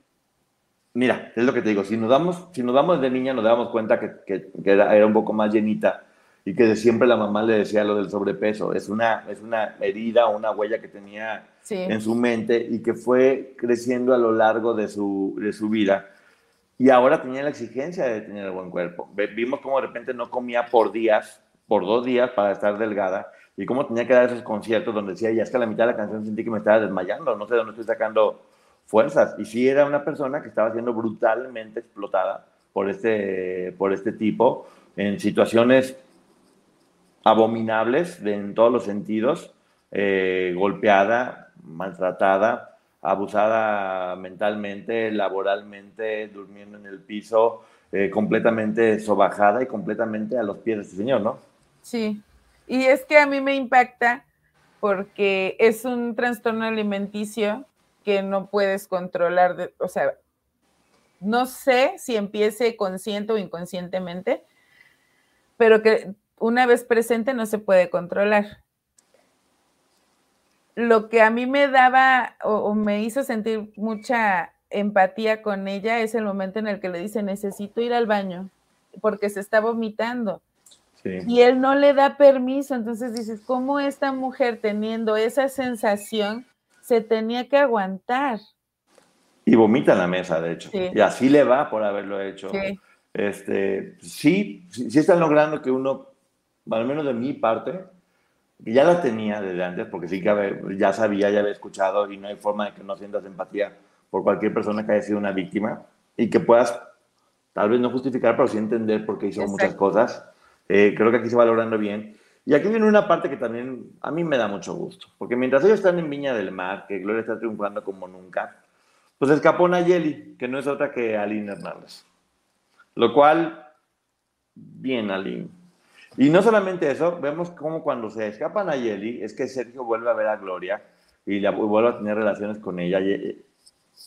Mira, es lo que te digo, si nos damos, si nos damos de niña nos damos cuenta que, que, era, era, un poco más llenita y que de siempre la mamá le decía lo del sobrepeso. Es una, es una herida una huella que tenía en su mente y que fue creciendo a lo largo de su, de su vida. Y ahora tenía la exigencia de tener el buen cuerpo. Vimos cómo de repente no comía por días, por dos días para estar delgada y cómo tenía que dar esos conciertos donde decía, ya es que a la mitad de la canción sentí que me estaba desmayando, no sé de dónde estoy sacando fuerzas. Y sí era una persona que estaba siendo brutalmente explotada por este, por este tipo en situaciones abominables en todos los sentidos, eh, golpeada, maltratada, abusada mentalmente, laboralmente, durmiendo en el piso, eh, completamente sobajada y completamente a los pies de este señor, ¿no? Sí, y es que a mí me impacta porque es un trastorno alimenticio que no puedes controlar, o sea, no sé si empiece consciente o inconscientemente, pero que una vez presente no se puede controlar. Lo que a mí me daba o, me hizo sentir mucha empatía con ella es el momento en el que le dice necesito ir al baño porque se está vomitando. Y él no le da permiso, entonces dices, ¿cómo esta mujer teniendo esa sensación se tenía que aguantar? Y vomita en la mesa, de hecho. Y así le va por haberlo hecho. Sí. Este, sí, sí están logrando que uno al menos de mi parte, que ya la tenía desde antes, porque sí que ya sabía, ya había escuchado y no hay forma de que no sientas empatía por cualquier persona que haya sido una víctima y que puedas, tal vez no justificar, pero sí entender por qué hizo muchas cosas. Eh, creo que aquí se va logrando bien. Y aquí viene una parte que también a mí me da mucho gusto, porque mientras ellos están en Viña del Mar, que Gloria está triunfando como nunca, pues escapó Nayeli, que no es otra que Aline Hernández. Lo cual, bien, Aline. Y no solamente eso, vemos como cuando se escapan a Yeli, es que Sergio vuelve a ver a Gloria y la, vuelve a tener relaciones con ella. Y, eh,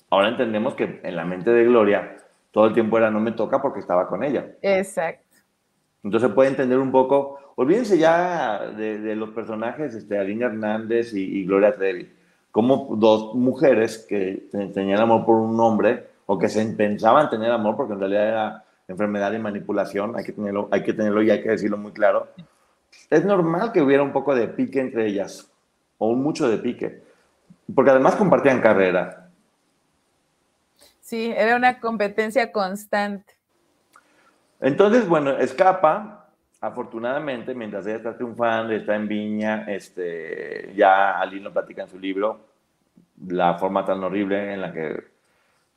ahora entendemos que en la mente de Gloria todo el tiempo era no me toca porque estaba con ella. Exacto. Entonces puede entender un poco, olvídense ya de, los personajes, este, Aline Hernández y, Gloria Trevi, como dos mujeres que tenían amor por un hombre o que se pensaban tener amor porque en realidad era enfermedad y manipulación, hay que, tenerlo, hay que tenerlo y hay que decirlo muy claro. Es normal que hubiera un poco de pique entre ellas, o mucho de pique, porque además compartían carrera. Sí, era una competencia constante. Entonces, bueno, escapa afortunadamente, mientras ella está triunfando está en Viña, este, ya Aline lo platica en su libro, la forma tan horrible en la que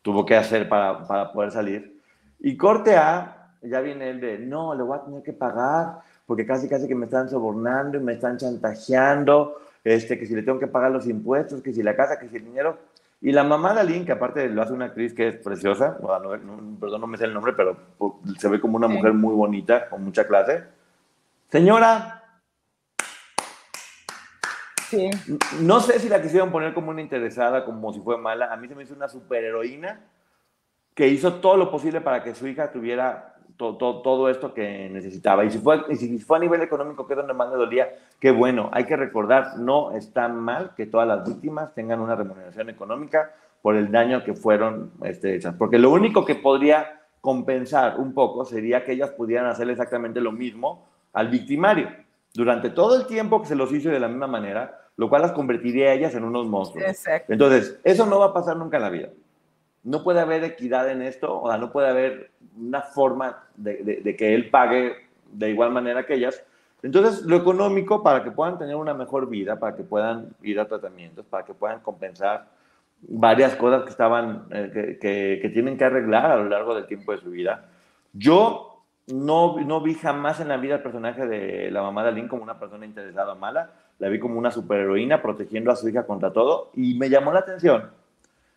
tuvo que hacer para, para poder salir. Y corte A, ya viene el de, no, le voy a tener que pagar porque casi casi que me están sobornando y me están chantajeando, este, que si le tengo que pagar los impuestos, que si la casa, que si el dinero. Y la mamá de Aline, que aparte lo hace una actriz que es preciosa, perdón, no me sé el nombre, pero se ve como una mujer muy bonita, con mucha clase. Señora, sí. no sé si la quisieron poner como una interesada, como si fue mala. A mí se me hizo una superheroína que hizo todo lo posible para que su hija tuviera todo, todo, esto que necesitaba. Y si, fue, y si fue a nivel económico, que es donde más le dolía, qué bueno. Hay que recordar, no está mal que todas las víctimas tengan una remuneración económica por el daño que fueron este, hechas. Porque lo único que podría compensar un poco sería que ellas pudieran hacer exactamente lo mismo al victimario durante todo el tiempo que se los hizo de la misma manera, lo cual las convertiría a ellas en unos monstruos. Exacto. Entonces, eso no va a pasar nunca en la vida. No puede haber equidad en esto, o sea, no puede haber una forma de, de, que él pague de igual manera que ellas. Entonces, lo económico para que puedan tener una mejor vida, para que puedan ir a tratamientos, para que puedan compensar varias cosas que estaban, eh, que, que, tienen que arreglar a lo largo del tiempo de su vida. Yo no, no vi jamás en la vida el personaje de la mamá de Aline como una persona interesada o mala. La vi como una superheroína protegiendo a su hija contra todo. Y me llamó la atención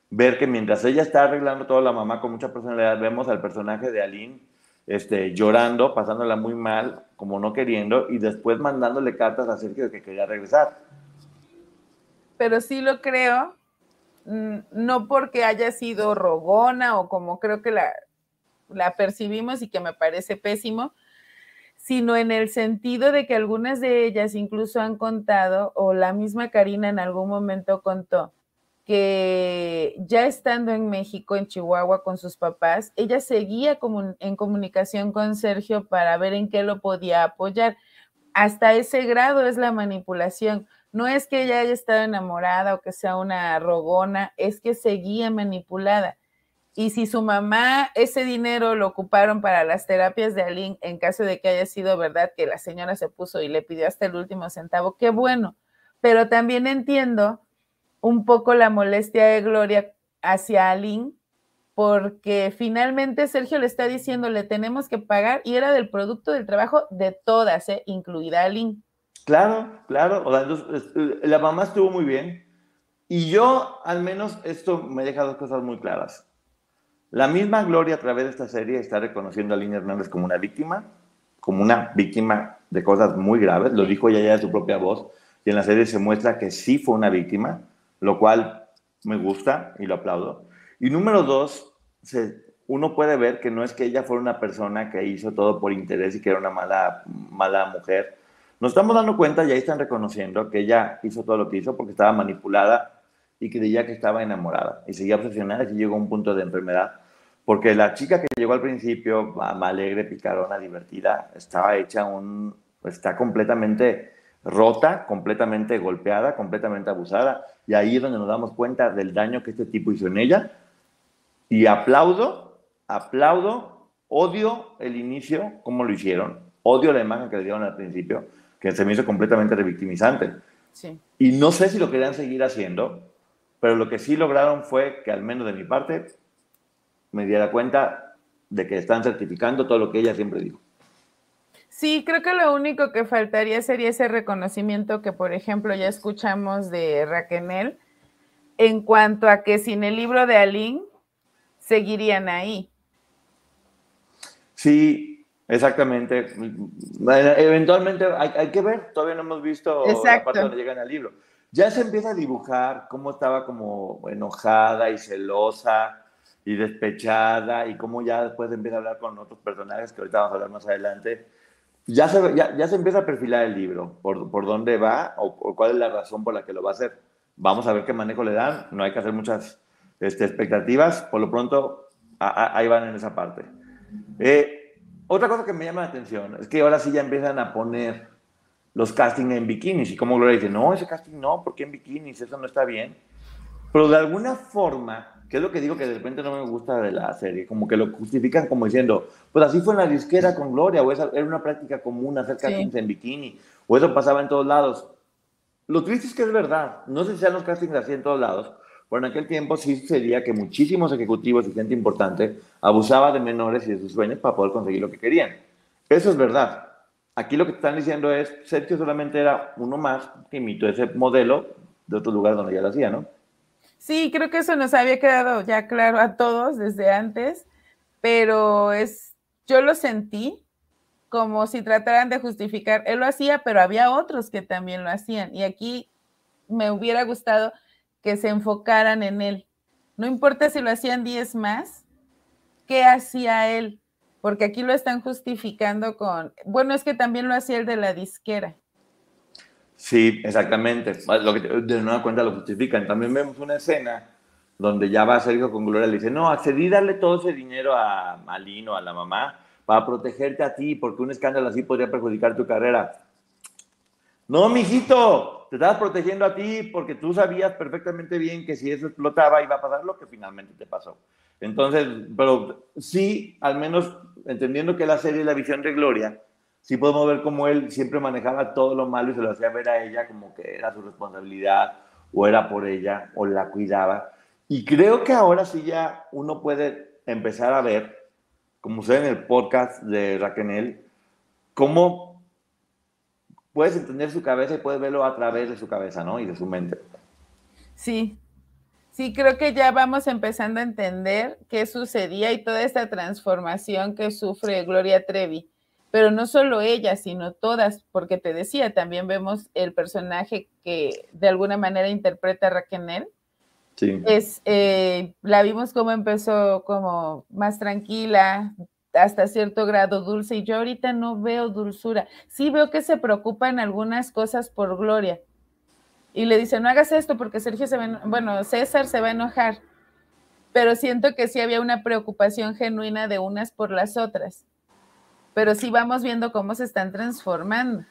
ver que mientras ella está arreglando todo, la mamá con mucha personalidad, vemos al personaje de Aline este, llorando, pasándola muy mal, como no queriendo, y después mandándole cartas a Sergio de que quería regresar. Pero sí lo creo, mm, no porque haya sido rogona o como creo que la, la percibimos y que me parece pésimo, sino en el sentido de que algunas de ellas incluso han contado, o la misma Karina en algún momento contó, que ya estando en México, en Chihuahua, con sus papás, ella seguía en comunicación con Sergio para ver en qué lo podía apoyar. Hasta ese grado es la manipulación. No es que ella haya estado enamorada o que sea una rogona, es que seguía manipulada. Y si su mamá ese dinero lo ocuparon para las terapias de Aline, en caso de que haya sido verdad que la señora se puso y le pidió hasta el último centavo, qué bueno. Pero también entiendo un poco la molestia de Gloria hacia Aline, porque finalmente Sergio le está diciendo, le tenemos que pagar, y era del producto del trabajo de todas, ¿eh? incluida Aline. Claro, claro, la mamá estuvo muy bien, y yo al menos esto me deja dos cosas muy claras. La misma Gloria a través de esta serie está reconociendo a Aline Hernández como una víctima, como una víctima de cosas muy graves, lo dijo ella ya de su propia voz, y en la serie se muestra que sí fue una víctima, lo cual me gusta y lo aplaudo. Y número dos, uno puede ver que no es que ella fuera una persona que hizo todo por interés y que era una mala, mala mujer. Nos estamos dando cuenta y ahí están reconociendo que ella hizo todo lo que hizo porque estaba manipulada y creía que estaba enamorada y seguía obsesionada y llegó a un punto de enfermedad. Porque la chica que llegó al principio, alegre, picarona, divertida, estaba hecha un, está completamente rota, completamente golpeada, completamente abusada. Y ahí es donde nos damos cuenta del daño que este tipo hizo en ella. Y aplaudo, aplaudo, odio el inicio, cómo lo hicieron. Odio la imagen que le dieron al principio, que se me hizo completamente revictimizante. Sí. Y no sé si lo querían seguir haciendo, pero lo que sí lograron fue que al menos de mi parte me diera cuenta de que están certificando todo lo que ella siempre dijo. Sí, creo que lo único que faltaría sería ese reconocimiento que, por ejemplo, ya escuchamos de Raquel en cuanto a que sin el libro de Aline seguirían ahí. Sí, exactamente. Eventualmente hay, que ver, todavía no hemos visto la parte donde llegan al libro. Ya se empieza a dibujar cómo estaba como enojada y celosa y despechada y cómo ya después empieza a hablar con otros personajes que ahorita vamos a hablar más adelante ya se, ya, se empieza a perfilar el libro, por, por dónde va o, cuál es la razón por la que lo va a hacer. Vamos a ver qué manejo le dan, no hay que hacer muchas este, expectativas, por lo pronto ahí van en esa parte. Eh, otra cosa que me llama la atención es que ahora sí ya empiezan a poner los castings en bikinis y como Gloria dice, no, ese casting no, ¿por qué en bikinis? Eso no está bien. Pero de alguna forma, que es lo que digo que de repente no me gusta de la serie, como que lo justifican como diciendo, pues así fue en la disquera con Gloria, o esa era una práctica común hacer castings en bikini, o eso pasaba en todos lados. Lo triste es que es verdad, no sé si sean los castings así en todos lados, pero en aquel tiempo sí sería que muchísimos ejecutivos y gente importante abusaba de menores y de sus sueños para poder conseguir lo que querían. Eso es verdad. Aquí lo que están diciendo es, Sergio solamente era uno más que imitó ese modelo de otro lugar donde ya lo hacía, ¿no? Sí, creo que eso nos había quedado ya claro a todos desde antes, pero es, yo lo sentí como si trataran de justificar, él lo hacía, pero había otros que también lo hacían. Y aquí me hubiera gustado que se enfocaran en él. No importa si lo hacían 10 más, ¿qué hacía él? Porque aquí lo están justificando con, bueno, es que también lo hacía el de la disquera. Sí, exactamente. Lo que de nueva cuenta lo justifican. También vemos una escena donde ya va Sergio con Gloria y le dice, no, accedí a darle todo ese dinero a, a Lino, a la mamá, para protegerte a ti, porque un escándalo así podría perjudicar tu carrera. No, mijito, te estabas protegiendo a ti porque tú sabías perfectamente bien que si eso explotaba iba a pasar lo que finalmente te pasó. Entonces, pero sí, al menos entendiendo que la serie es la visión de Gloria, sí podemos ver cómo él siempre manejaba todo lo malo y se lo hacía ver a ella como que era su responsabilidad o era por ella o la cuidaba. Y creo que ahora sí ya uno puede empezar a ver, como usted en el podcast de Raquel, cómo puedes entender su cabeza y puedes verlo a través de su cabeza, ¿no? Y de su mente. Sí, sí, creo que ya vamos empezando a entender qué sucedía y toda esta transformación que sufre Gloria Trevi pero no solo ella, sino todas, porque te decía, también vemos el personaje que de alguna manera interpreta a Raquel. Sí. Es, eh, la vimos como empezó como más tranquila, hasta cierto grado dulce, y yo ahorita no veo dulzura. Sí veo que se preocupa en algunas cosas por Gloria. Y le dice, no hagas esto porque Sergio se va, bueno, César se va a enojar. Pero siento que sí había una preocupación genuina de unas por las otras pero sí vamos viendo cómo se están transformando.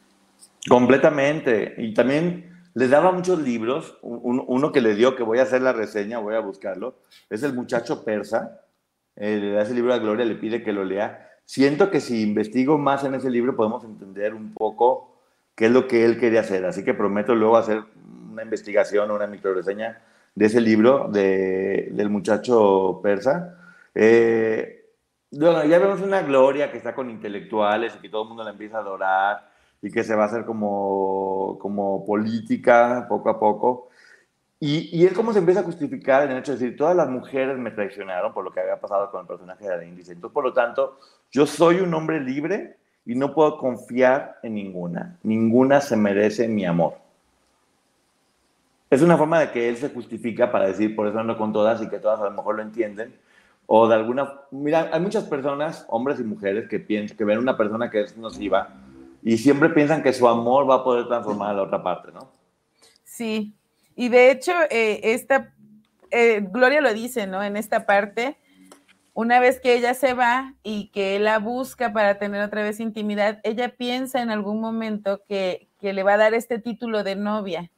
Completamente. Y también les daba muchos libros. Uno que le dio, que voy a hacer la reseña, voy a buscarlo, es El muchacho persa. Eh, le da ese libro a Gloria, le pide que lo lea. Siento que si investigo más en ese libro podemos entender un poco qué es lo que él quería hacer. Así que prometo luego hacer una investigación o una micro reseña de ese libro de, del muchacho persa. Eh, bueno, ya vemos una Gloria que está con intelectuales y que todo el mundo la empieza a adorar y que se va a hacer como, como política poco a poco. Y, y él cómo se empieza a justificar en el hecho de decir, todas las mujeres me traicionaron por lo que había pasado con el personaje de la Índice. Entonces, por lo tanto, yo soy un hombre libre y no puedo confiar en ninguna. Ninguna se merece mi amor. Es una forma de que él se justifica para decir, por eso ando con todas y que todas a lo mejor lo entienden, o de alguna... Mira, hay muchas personas, hombres y mujeres, que, piensan, que ven una persona que es nociva y siempre piensan que su amor va a poder transformar a la otra parte, ¿no? Sí, y de hecho, eh, esta, eh, Gloria lo dice, ¿no? En esta parte, una vez que ella se va y que él la busca para tener otra vez intimidad, ella piensa en algún momento que, que le va a dar este título de novia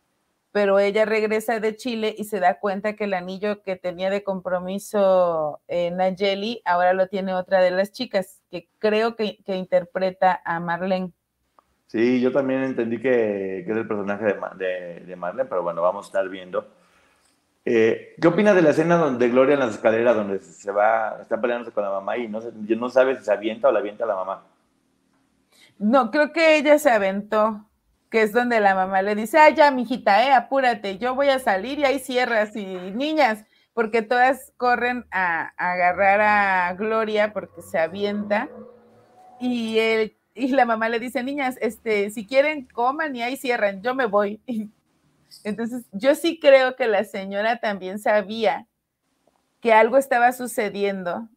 pero ella regresa de Chile y se da cuenta que el anillo que tenía de compromiso en Nayeli ahora lo tiene otra de las chicas, que creo que, interpreta a Marlene. Sí, yo también entendí que, que es el personaje de, de, Marlene, pero bueno, vamos a estar viendo. Eh, ¿Qué opinas de la escena donde Gloria en las escaleras, donde se va, está peleándose con la mamá y no, no sabe si se avienta o la avienta la mamá? No, creo que ella se aventó que es donde la mamá le dice, ay, ya, mijita, eh, apúrate, yo voy a salir y ahí cierras y niñas, porque todas corren a, agarrar a Gloria porque se avienta y él, y la mamá le dice, niñas, este, si quieren coman y ahí cierran, yo me voy. [laughs] Entonces, yo sí creo que la señora también sabía que algo estaba sucediendo,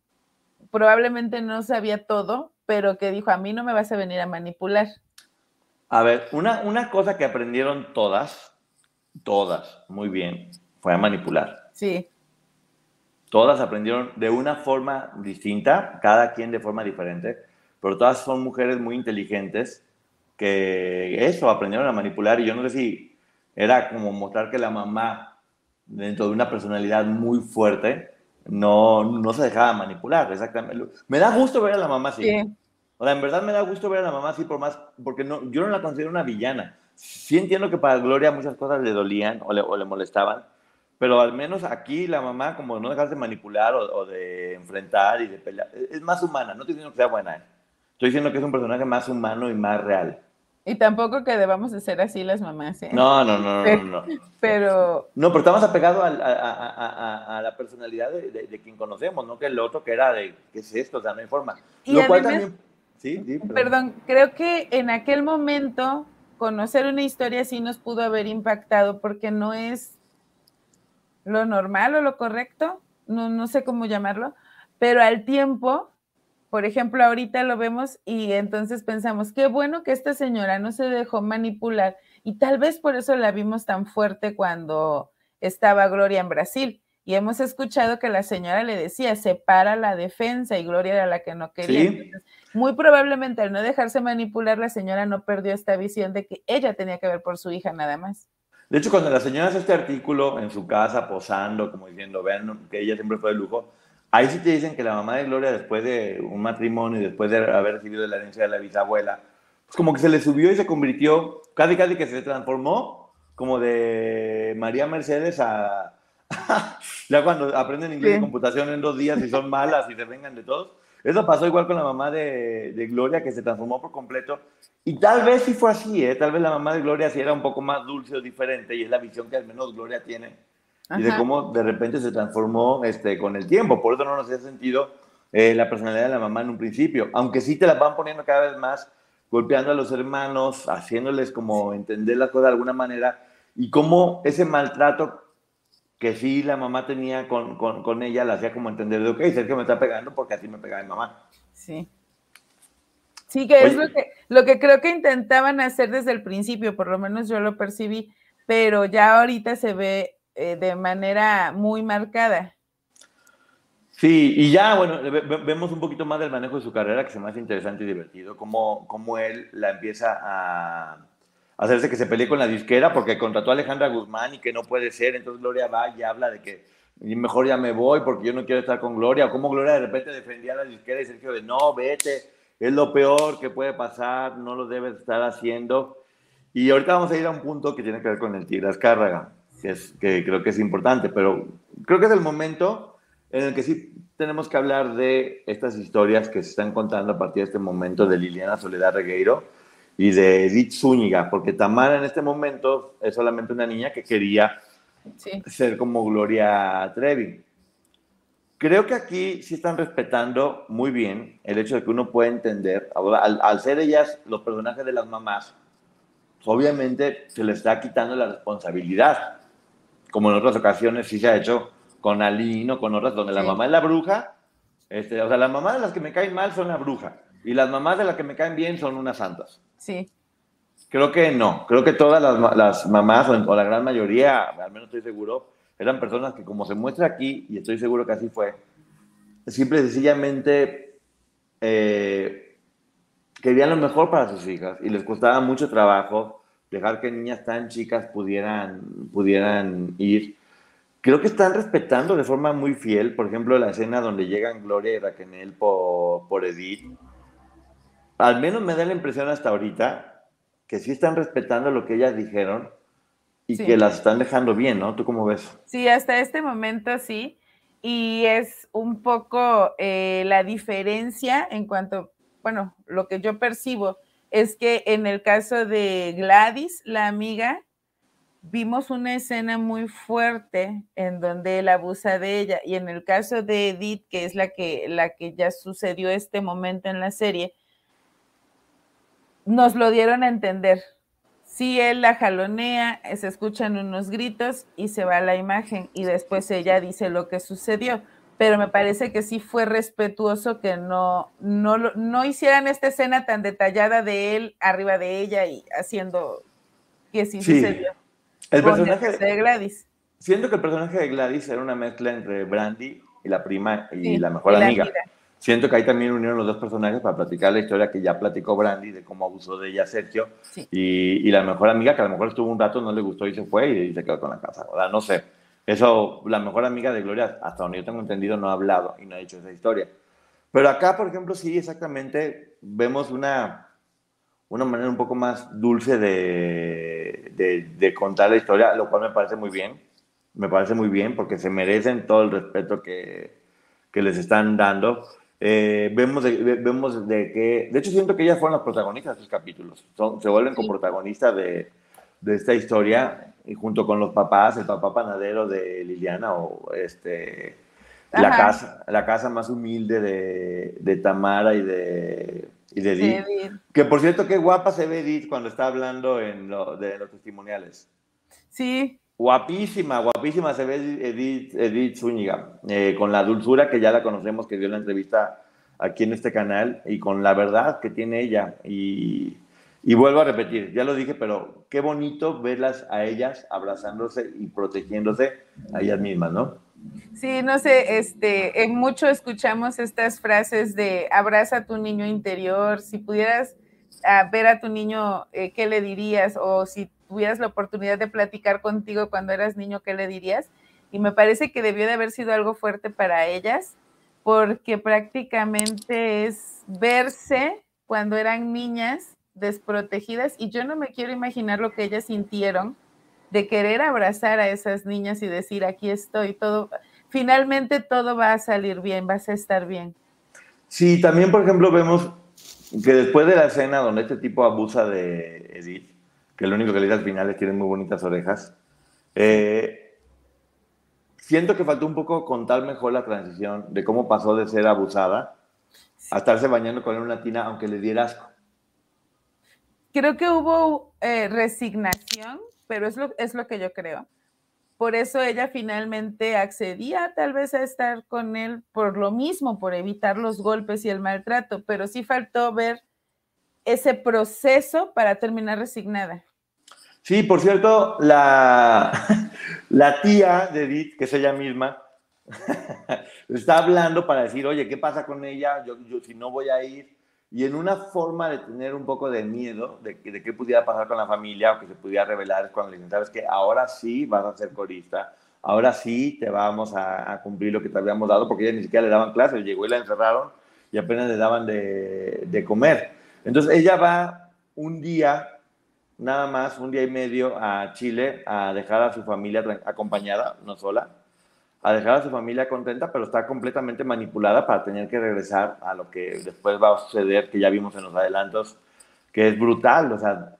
probablemente no sabía todo, pero que dijo, a mí no me vas a venir a manipular. A ver, una, una cosa que aprendieron todas, todas, muy bien, fue a manipular. Sí. Todas aprendieron de una forma distinta, cada quien de forma diferente, pero todas son mujeres muy inteligentes que eso, aprendieron a manipular y yo no sé si era como mostrar que la mamá dentro de una personalidad muy fuerte, no, no se dejaba manipular, exactamente. Me da gusto ver a la mamá así. O sea, en verdad me da gusto ver a la mamá así, por más, porque no, yo no la considero una villana. Sí entiendo que para Gloria muchas cosas le dolían o le, o le molestaban, pero al menos aquí la mamá, como no dejarse manipular o, de enfrentar y de pelear, es más humana. No estoy diciendo que sea buena, ¿eh? estoy diciendo que es un personaje más humano y más real. Y tampoco que debamos de ser así las mamás, ¿eh? No, no, no, no, no. [laughs] Pero... No, pero estamos apegados a, a, la personalidad de, de, quien conocemos, no que el otro que era de, ¿qué es esto? O sea, no hay forma. Y Lo cual también... Sí, sí, perdón. perdón, creo que en aquel momento conocer una historia así nos pudo haber impactado porque no es lo normal o lo correcto, no, no sé cómo llamarlo, pero al tiempo por ejemplo, ahorita lo vemos y entonces pensamos, qué bueno que esta señora no se dejó manipular y tal vez por eso la vimos tan fuerte cuando estaba Gloria en Brasil. Y hemos escuchado que la señora le decía, separa la defensa y Gloria era la que no quería. muy probablemente al no dejarse manipular, la señora no perdió esta visión de que ella tenía que ver por su hija nada más. De hecho, cuando la señora hace este artículo en su casa posando, como diciendo, vean que ella siempre fue de lujo, Ahí sí te dicen que la mamá de Gloria, después de un matrimonio y después de haber recibido la herencia de la bisabuela, pues como que se le subió y se convirtió, casi casi que se transformó como de María Mercedes a... [laughs] ya cuando aprenden inglés y computación en dos días y son malas y se vengan de todos. Eso pasó igual con la mamá de, de, Gloria, que se transformó por completo. Y tal vez sí fue así, ¿eh? Tal vez la mamá de Gloria sí era un poco más dulce o diferente, y es la visión que al menos Gloria tiene y de cómo de repente se transformó este, con el tiempo. Por eso no nos hacía sentido eh, la personalidad de la mamá en un principio, aunque sí te la van poniendo cada vez más, golpeando a los hermanos, haciéndoles como entender las cosas de alguna manera, y cómo ese maltrato que sí la mamá tenía con, con, con ella, la hacía como entender de, ok, que me está pegando porque así me pegaba mi mamá. Sí. Sí, que es lo que, lo que creo que intentaban hacer desde el principio, por lo menos yo lo percibí, pero ya ahorita se ve eh, de manera muy marcada. Sí, y ya, bueno, vemos un poquito más del manejo de su carrera, que se me hace interesante y divertido, cómo, cómo él la empieza a hacerse que se pelee con la disquera porque contrató a Alejandra Guzmán y que no puede ser, entonces Gloria va y habla de que mejor ya me voy porque yo no quiero estar con Gloria, o cómo Gloria de repente defendía a la disquera y Sergio de no, vete, es lo peor que puede pasar, no lo debes estar haciendo. Y ahorita vamos a ir a un punto que tiene que ver con el Tigre Azcárraga que, es, que creo que es importante, pero creo que es el momento en el que sí tenemos que hablar de estas historias que se están contando a partir de este momento de Liliana Soledad Regueiro y de Edith Zúñiga, porque Tamara en este momento es solamente una niña que quería ser como Gloria Trevi. Creo que aquí sí están respetando muy bien el hecho de que uno puede entender, al, al ser ellas los personajes de las mamás, obviamente se les está quitando la responsabilidad como en otras ocasiones sí se ha hecho con Aline o con otras, donde la mamá es la bruja. Este, o sea, las mamás de las que me caen mal son la bruja y las mamás de las que me caen bien son unas santas. Sí. Creo que no. Creo que todas las, mamás, o, la gran mayoría, al menos estoy seguro, eran personas que, como se muestra aquí, y estoy seguro que así fue, simple y sencillamente eh, querían lo mejor para sus hijas y les costaba mucho trabajo dejar que niñas tan chicas pudieran, pudieran ir. Creo que están respetando de forma muy fiel, por ejemplo, la escena donde llegan Gloria y Raquel por, por Edith. Al menos me da la impresión hasta ahorita que sí están respetando lo que ellas dijeron y que las están dejando bien, ¿no? ¿Tú cómo ves? Sí, hasta este momento sí. Y es un poco eh, la diferencia en cuanto, bueno, lo que yo percibo es que en el caso de Gladys, la amiga, vimos una escena muy fuerte en donde él abusa de ella. Y en el caso de Edith, que es la que, la que ya sucedió este momento en la serie, nos lo dieron a entender. Si él la jalonea, se escuchan unos gritos y se va la imagen y después ella dice lo que sucedió pero me parece que sí fue respetuoso que no, no, no hicieran esta escena tan detallada de él arriba de ella y haciendo que sí, sucedió. El personaje de Gladys. Siento que el personaje de Gladys era una mezcla entre Brandy y la prima y la mejor amiga. Siento que ahí también unieron los dos personajes para platicar la historia que ya platicó Brandy de cómo abusó de ella Sergio. Y, y, la mejor amiga, que a lo mejor estuvo un rato, no le gustó y se fue y, se quedó con la casa. No sé. Eso, la mejor amiga de Gloria, hasta donde yo tengo entendido, no ha hablado y no ha dicho esa historia. Pero acá, por ejemplo, sí, exactamente, vemos una, una manera un poco más dulce de, de, de contar la historia, lo cual me parece muy bien. Me parece muy bien porque se merecen todo el respeto que, que les están dando. Eh, vemos, de, vemos de que, de hecho siento que ellas fueron las protagonistas de estos capítulos, Son, se vuelven sí. coprotagonistas de, de, esta historia y junto con los papás, el papá panadero de Liliana o este, la casa, la casa más humilde de, de Tamara y de, y de Edith. Sí, Edith. Que por cierto, qué guapa se ve Edith cuando está hablando en lo, de los testimoniales. Sí, Guapísima, guapísima se ve Edith, Edith Zúñiga, eh, con la dulzura que ya la conocemos, que dio la entrevista aquí en este canal, y con la verdad que tiene ella. Y, y vuelvo a repetir, ya lo dije, pero qué bonito verlas a ellas abrazándose y protegiéndose a ellas mismas, ¿no? Sí, no sé, este, en mucho escuchamos estas frases de abraza a tu niño interior, si pudieras uh, ver a tu niño, eh, ¿qué le dirías? O si tuvieras la oportunidad de platicar contigo cuando eras niño, ¿qué le dirías? Y me parece que debió de haber sido algo fuerte para ellas, porque prácticamente es verse cuando eran niñas desprotegidas y yo no me quiero imaginar lo que ellas sintieron de querer abrazar a esas niñas y decir, aquí estoy, todo, finalmente todo va a salir bien, vas a estar bien. Sí, también, por ejemplo, vemos que después de la escena donde este tipo abusa de Edith, que lo único que le dice al final es que tiene muy bonitas orejas. Eh, siento que faltó un poco contar mejor la transición de cómo pasó de ser abusada a estarse bañando con una tina aunque le diera asco. Creo que hubo eh, resignación, pero es lo, es lo que yo creo. Por eso ella finalmente accedía tal vez a estar con él por lo mismo, por evitar los golpes y el maltrato, pero sí faltó ver ese proceso para terminar resignada. Sí, por cierto, la, [laughs] la tía de Edith, que es ella misma, [laughs] está hablando para decir, oye, ¿qué pasa con ella? Yo, yo, si no voy a ir. Y en una forma de tener un poco de miedo de, de qué pudiera pasar con la familia o que se pudiera revelar cuando le dicen, sabes que ahora sí vas a ser corista, ahora sí te vamos a, a, cumplir lo que te habíamos dado, porque ella ni siquiera le daban clases, llegó y la encerraron y apenas le daban de, de comer. Entonces ella va un día nada más un día y medio a Chile a dejar a su familia acompañada, no sola, a dejar a su familia contenta, pero está completamente manipulada para tener que regresar a lo que después va a suceder, que ya vimos en los adelantos, que es brutal. O sea,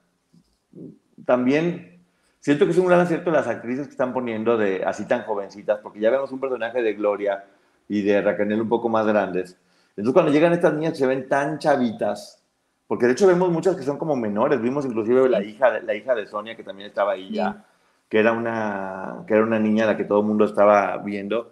también siento que es un gran acierto las actrices que están poniendo de así tan jovencitas, porque ya vemos un personaje de Gloria y de Raquel un poco más grandes. Entonces, cuando llegan estas niñas, se ven tan chavitas porque de hecho vemos muchas que son como menores, vimos inclusive la hija de, la hija de Sonia que también estaba ahí ya, que era una que era una niña a la que todo el mundo estaba viendo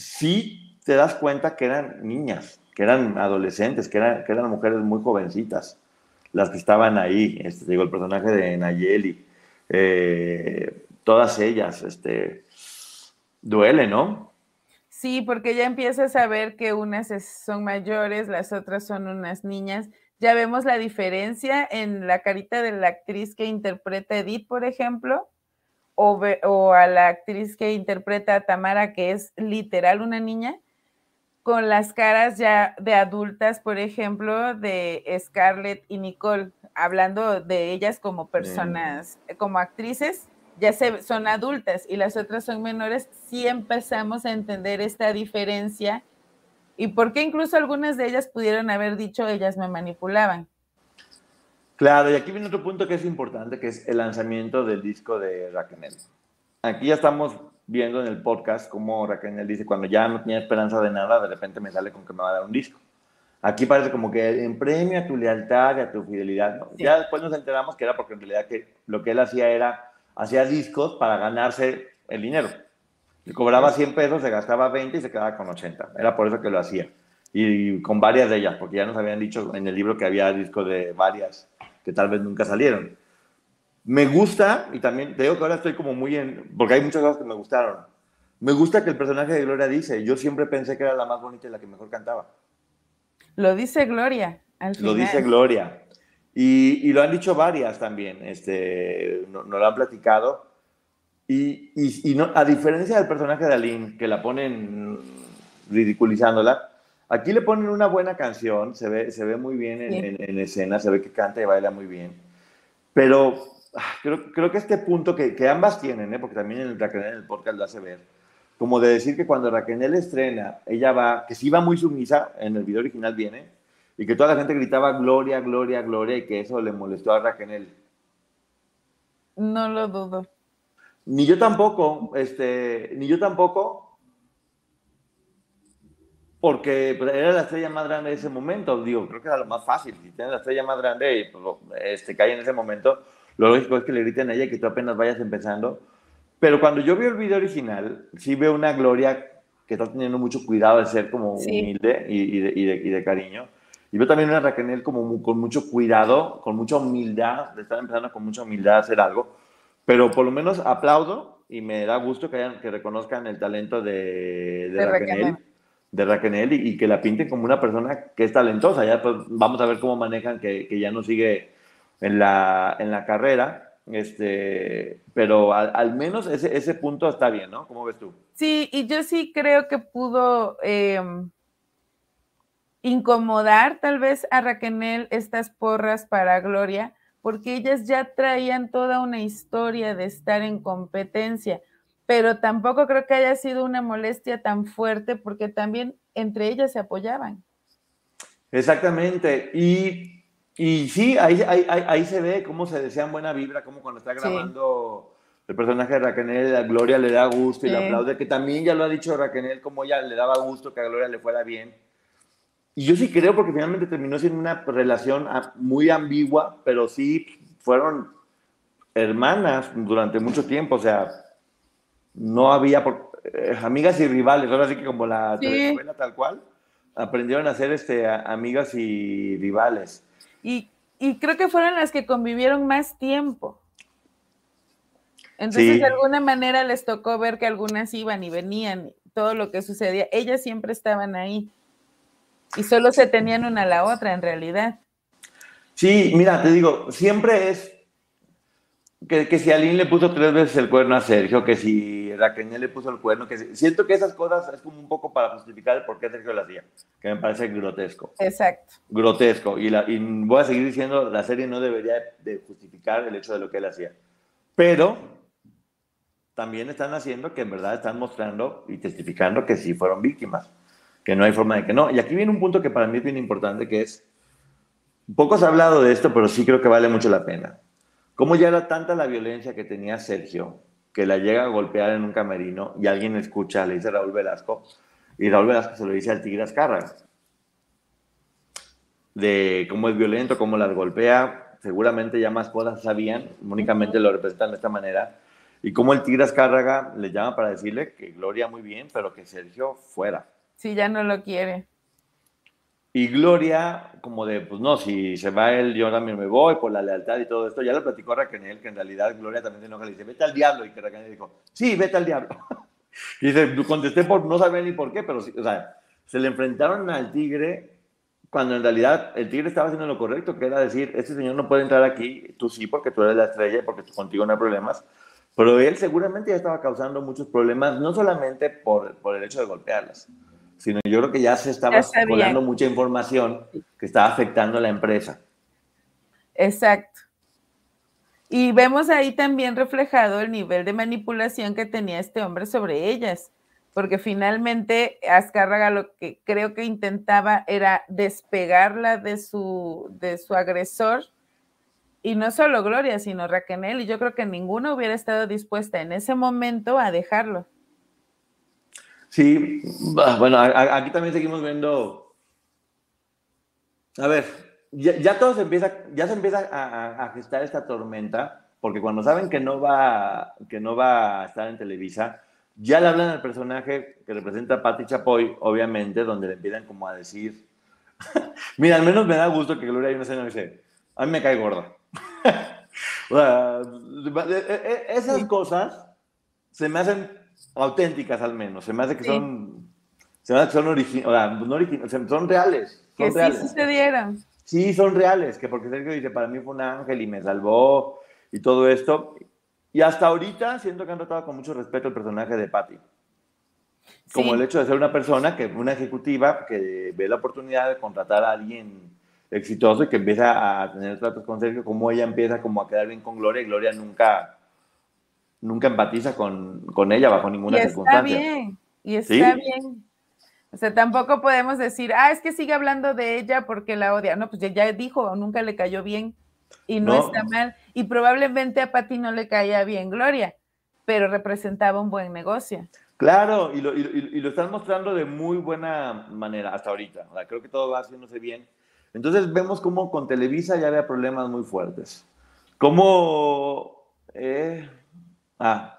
sí te das cuenta que eran niñas, que eran adolescentes, que eran, que eran mujeres muy jovencitas, las que estaban ahí. Este, digo, el personaje de Nayeli, eh, todas ellas, este, duele, ¿no? Sí, porque ya empiezas a ver que unas son mayores, las otras son unas niñas. Ya vemos la diferencia en la carita de la actriz que interpreta Edith, por ejemplo, o, o, a la actriz que interpreta a Tamara, que es literal una niña, con las caras ya de adultas, por ejemplo, de Scarlett y Nicole, hablando de ellas como personas, mm. como actrices, ya se, son adultas y las otras son menores, sí empezamos a entender esta diferencia y por qué incluso algunas de ellas pudieron haber dicho ellas me manipulaban. Claro, y aquí viene otro punto que es importante, que es el lanzamiento del disco de Raquel. Aquí ya estamos viendo en el podcast cómo Raquel dice, cuando ya no tenía esperanza de nada, de repente me sale con que me va a dar un disco. Aquí parece como que en premio a tu lealtad y a tu fidelidad. ¿no? Sí. Ya después nos enteramos que era porque en realidad que lo que él hacía era hacía discos para ganarse el dinero. Le cobraba 100 pesos, se gastaba 20 y se quedaba con 80. Era por eso que lo hacía. Y con varias de ellas, porque ya nos habían dicho en el libro que había discos de varias que tal vez nunca salieron. Me gusta, y también te digo que ahora estoy como muy en, porque hay muchas cosas que me gustaron. Me gusta que el personaje de Gloria dice, yo siempre pensé que era la más bonita y la que mejor cantaba. Lo dice Gloria. Lo dice Gloria. Y, y, lo han dicho varias también, este, nos no lo han platicado. Y, y, y no, a diferencia del personaje de Aline, que la ponen ridiculizándola, aquí le ponen una buena canción, se ve, se ve muy bien en, en, escena, se ve que canta y baila muy bien. Pero ah, creo, creo que este punto que, que ambas tienen, ¿eh? porque también en el, en el podcast lo hace ver, como de decir que cuando Raquel estrena, ella va, que sí va muy sumisa, en el video original viene, y que toda la gente gritaba Gloria, Gloria, Gloria, y que eso le molestó a Raquel. No lo dudo. Ni yo tampoco, este, ni yo tampoco, porque era la estrella más grande de ese momento. Digo, creo que era lo más fácil. Si tienes la estrella más grande y pues, este, cae en ese momento, lo lógico es que le griten a ella y que tú apenas vayas empezando pero cuando yo veo el video original, sí veo una Gloria que está teniendo mucho cuidado de ser como humilde y, de, y, de, cariño. Y veo también una Raquel como con mucho cuidado, con mucha humildad, de estar empezando con mucha humildad a hacer algo. Pero por lo menos aplaudo y me da gusto que, hayan, que reconozcan el talento de, de, Raquel, de Raquel y, que la pinten como una persona que es talentosa. Ya pues, vamos a ver cómo manejan que, que ya no sigue en la, en la carrera este, pero al, menos ese, ese, punto está bien, ¿no? ¿Cómo ves tú? Sí, y yo sí creo que pudo em, incomodar tal vez a Raquel estas porras para Gloria, porque ellas ya traían toda una historia de estar en competencia, pero tampoco creo que haya sido una molestia tan fuerte porque también entre ellas se apoyaban. Exactamente, y y sí, ahí, ahí, ahí, se ve cómo se desean buena vibra, como cuando está grabando el personaje de Raquel, a Gloria le da gusto y le aplaude, que también ya lo ha dicho Raquel, como ella le daba gusto que a Gloria le fuera bien. Y yo sí creo, porque finalmente terminó siendo una relación muy ambigua, pero sí fueron hermanas durante mucho tiempo, o sea, no había eh, amigas y rivales, ahora sí que como la telenovela tal cual, aprendieron a ser este, amigas y rivales. Y, creo que fueron las que convivieron más tiempo. Entonces, de alguna manera les tocó ver que algunas iban y venían, todo lo que sucedía. Ellas siempre estaban ahí y solo se tenían una a la otra en realidad. Sí, mira, te digo, siempre es que, que si Aline le puso tres veces el cuerno a Sergio, que si Raquel le puso el cuerno, que siento que esas cosas es como un poco para justificar el por qué Sergio lo hacía, que me parece grotesco. Exacto. Grotesco. Y, la, y voy a seguir diciendo, la serie no debería de justificar el hecho de lo que él hacía. Pero también están haciendo que en verdad están mostrando y testificando que sí fueron víctimas, que no hay forma de que no. Y aquí viene un punto que para mí es bien importante, que es, poco se ha hablado de esto, pero sí creo que vale mucho la pena ¿Cómo ya era tanta la violencia que tenía Sergio que la llega a golpear en un camerino y alguien escucha, le dice Raúl Velasco, y Raúl Velasco se lo dice al Tigre Azcárraga, de cómo es violento, cómo las golpea, seguramente ya más cosas sabían, únicamente lo representan de esta manera, y cómo el Tigre Azcárraga le llama para decirle que Gloria muy bien, pero que Sergio fuera. Sí, ya no lo quiere. Y Gloria, como de, pues no, si se va él, yo también me voy por la lealtad y todo esto. Ya lo platicó Raquel, que en realidad Gloria también se enoja y dice, vete al diablo. Y que Raquel dijo, sí, vete al diablo. [laughs] y dice, contesté por no saber ni por qué, pero sí, o sea, se le enfrentaron al tigre cuando en realidad el tigre estaba haciendo lo correcto, que era decir, este señor no puede entrar aquí, tú sí, porque tú eres la estrella y porque contigo no hay problemas. Pero él seguramente ya estaba causando muchos problemas, no solamente por, por el hecho de golpearlas, sino yo creo que ya se estaba volando mucha información que estaba afectando a la empresa. Exacto. Y vemos ahí también reflejado el nivel de manipulación que tenía este hombre sobre ellas, porque finalmente Azcárraga lo que creo que intentaba era despegarla de su, de su agresor, y no solo Gloria, sino Raquel, y yo creo que ninguna hubiera estado dispuesta en ese momento a dejarlo. Sí, bueno, aquí también seguimos viendo. A ver, ya, todo se empieza, ya se empieza a, gestar esta tormenta porque cuando saben que no va, que no va a estar en Televisa, ya le hablan al personaje que representa a Patti Chapoy, obviamente, donde le empiezan como a decir, [laughs] mira, al menos me da gusto que Gloria hay una escena dice, a mí me cae gorda. [laughs] o sea, esas cosas se me hacen auténticas al menos, se me hace que son, se me hace que son, originales, son reales. Son que reales. sí sucedieron. Sí, son reales, que porque Sergio dice, para mí fue un ángel y me salvó y todo esto. Y hasta ahorita siento que han tratado con mucho respeto el personaje de Patty. Como el hecho de ser una persona, que una ejecutiva que ve la oportunidad de contratar a alguien exitoso y que empieza a tener tratos con Sergio, como ella empieza como a quedar bien con Gloria y Gloria nunca, nunca empatiza con, con ella bajo ninguna y circunstancia. Está bien, y está bien. O sea, tampoco podemos decir, ah, es que sigue hablando de ella porque la odia. No, pues ya dijo, nunca le cayó bien y no, está mal. Y probablemente a Pati no le caía bien Gloria, pero representaba un buen negocio. Claro, y lo, y, lo están mostrando de muy buena manera hasta ahorita. O sea, creo que todo va haciéndose bien. Entonces vemos cómo con Televisa ya había problemas muy fuertes. Cómo... Eh, ah,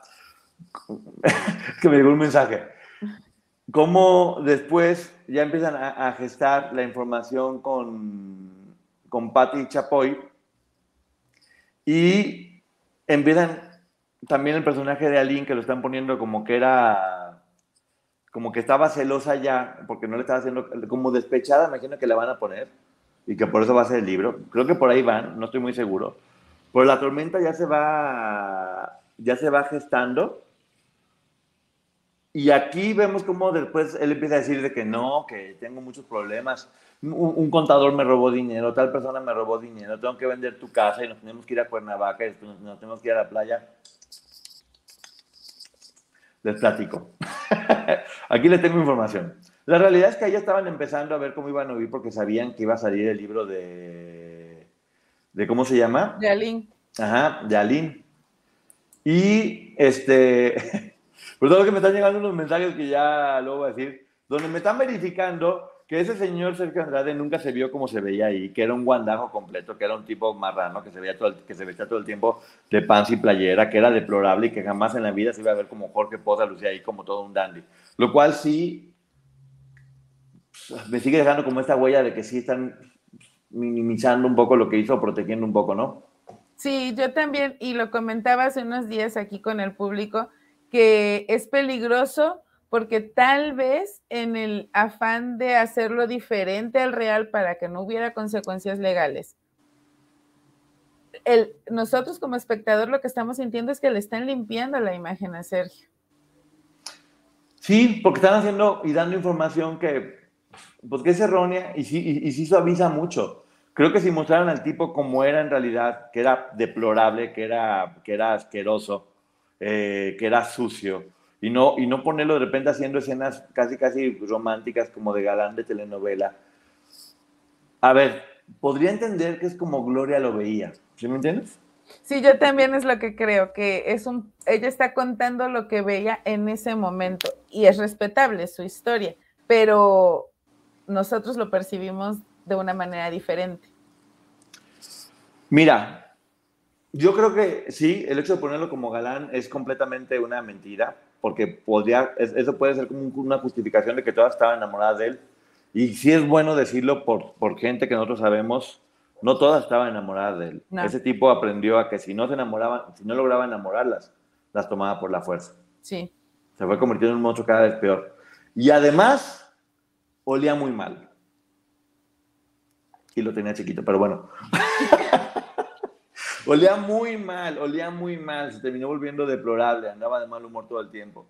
[laughs] que me llegó un mensaje. Cómo después ya empiezan a, gestar la información con, con Patty Chapoy y empiezan también el personaje de Aline que lo están poniendo como que era como que estaba celosa ya porque no le estaba haciendo como despechada imagino que la van a poner y que por eso va a ser el libro. Creo que por ahí van no estoy muy seguro. Pero la tormenta ya se va ya se va gestando y aquí vemos cómo después él empieza a decir de que no, que tengo muchos problemas. Un, contador me robó dinero, tal persona me robó dinero, tengo que vender tu casa y nos tenemos que ir a Cuernavaca y nos, tenemos que ir a la playa. Les platico. [laughs] aquí les tengo información. La realidad es que ahí estaban empezando a ver cómo iban a oír porque sabían que iba a salir el libro de... de ¿Cómo se llama? De Aline. Ajá, de Aline. Y este... [laughs] Todo lo que me están llegando unos mensajes que ya luego voy a decir, donde me están verificando que ese señor Sergio Andrade nunca se vio como se veía ahí, que era un guandajo completo, que era un tipo marrano, que se, veía todo el, que se vestía todo el tiempo de pants y playera, que era deplorable y que jamás en la vida se iba a ver como Jorge Poza lucía ahí como todo un dandy. Lo cual sí pues, me sigue dejando como esta huella de que sí están minimizando un poco lo que hizo, protegiendo un poco, ¿no? Sí, yo también, y lo comentaba hace unos días aquí con el público, que es peligroso porque tal vez en el afán de hacerlo diferente al real para que no hubiera consecuencias legales, el, nosotros como espectador lo que estamos sintiendo es que le están limpiando la imagen a Sergio. Sí, porque están haciendo y dando información que, pues, que es errónea y sí, y sí suaviza mucho. Creo que si mostraran al tipo como era en realidad, que era deplorable, que era, que era asqueroso, eh, que era sucio. Y no, y no ponerlo de repente haciendo escenas casi, casi románticas como de galán de telenovela. A ver, podría entender que es como Gloria lo veía. ¿Sí me entiendes? Sí, yo también es lo que creo, que es un, ella está contando lo que veía en ese momento y es respetable su historia, pero nosotros lo percibimos de una manera diferente. Mira, yo creo que sí, el hecho de ponerlo como galán es completamente una mentira, porque podría, eso puede ser como una justificación de que todas estaban enamoradas de él. Y sí es bueno decirlo por, por gente que nosotros sabemos, no todas estaban enamoradas de él. Ese tipo aprendió a que si no se enamoraban, si no lograba enamorarlas, las tomaba por la fuerza. Sí. Se fue convirtiendo en un monstruo cada vez peor. Y además, olía muy mal. Y lo tenía chiquito, pero bueno. [laughs] Olía muy mal, olía muy mal, se terminó volviendo deplorable, andaba de mal humor todo el tiempo.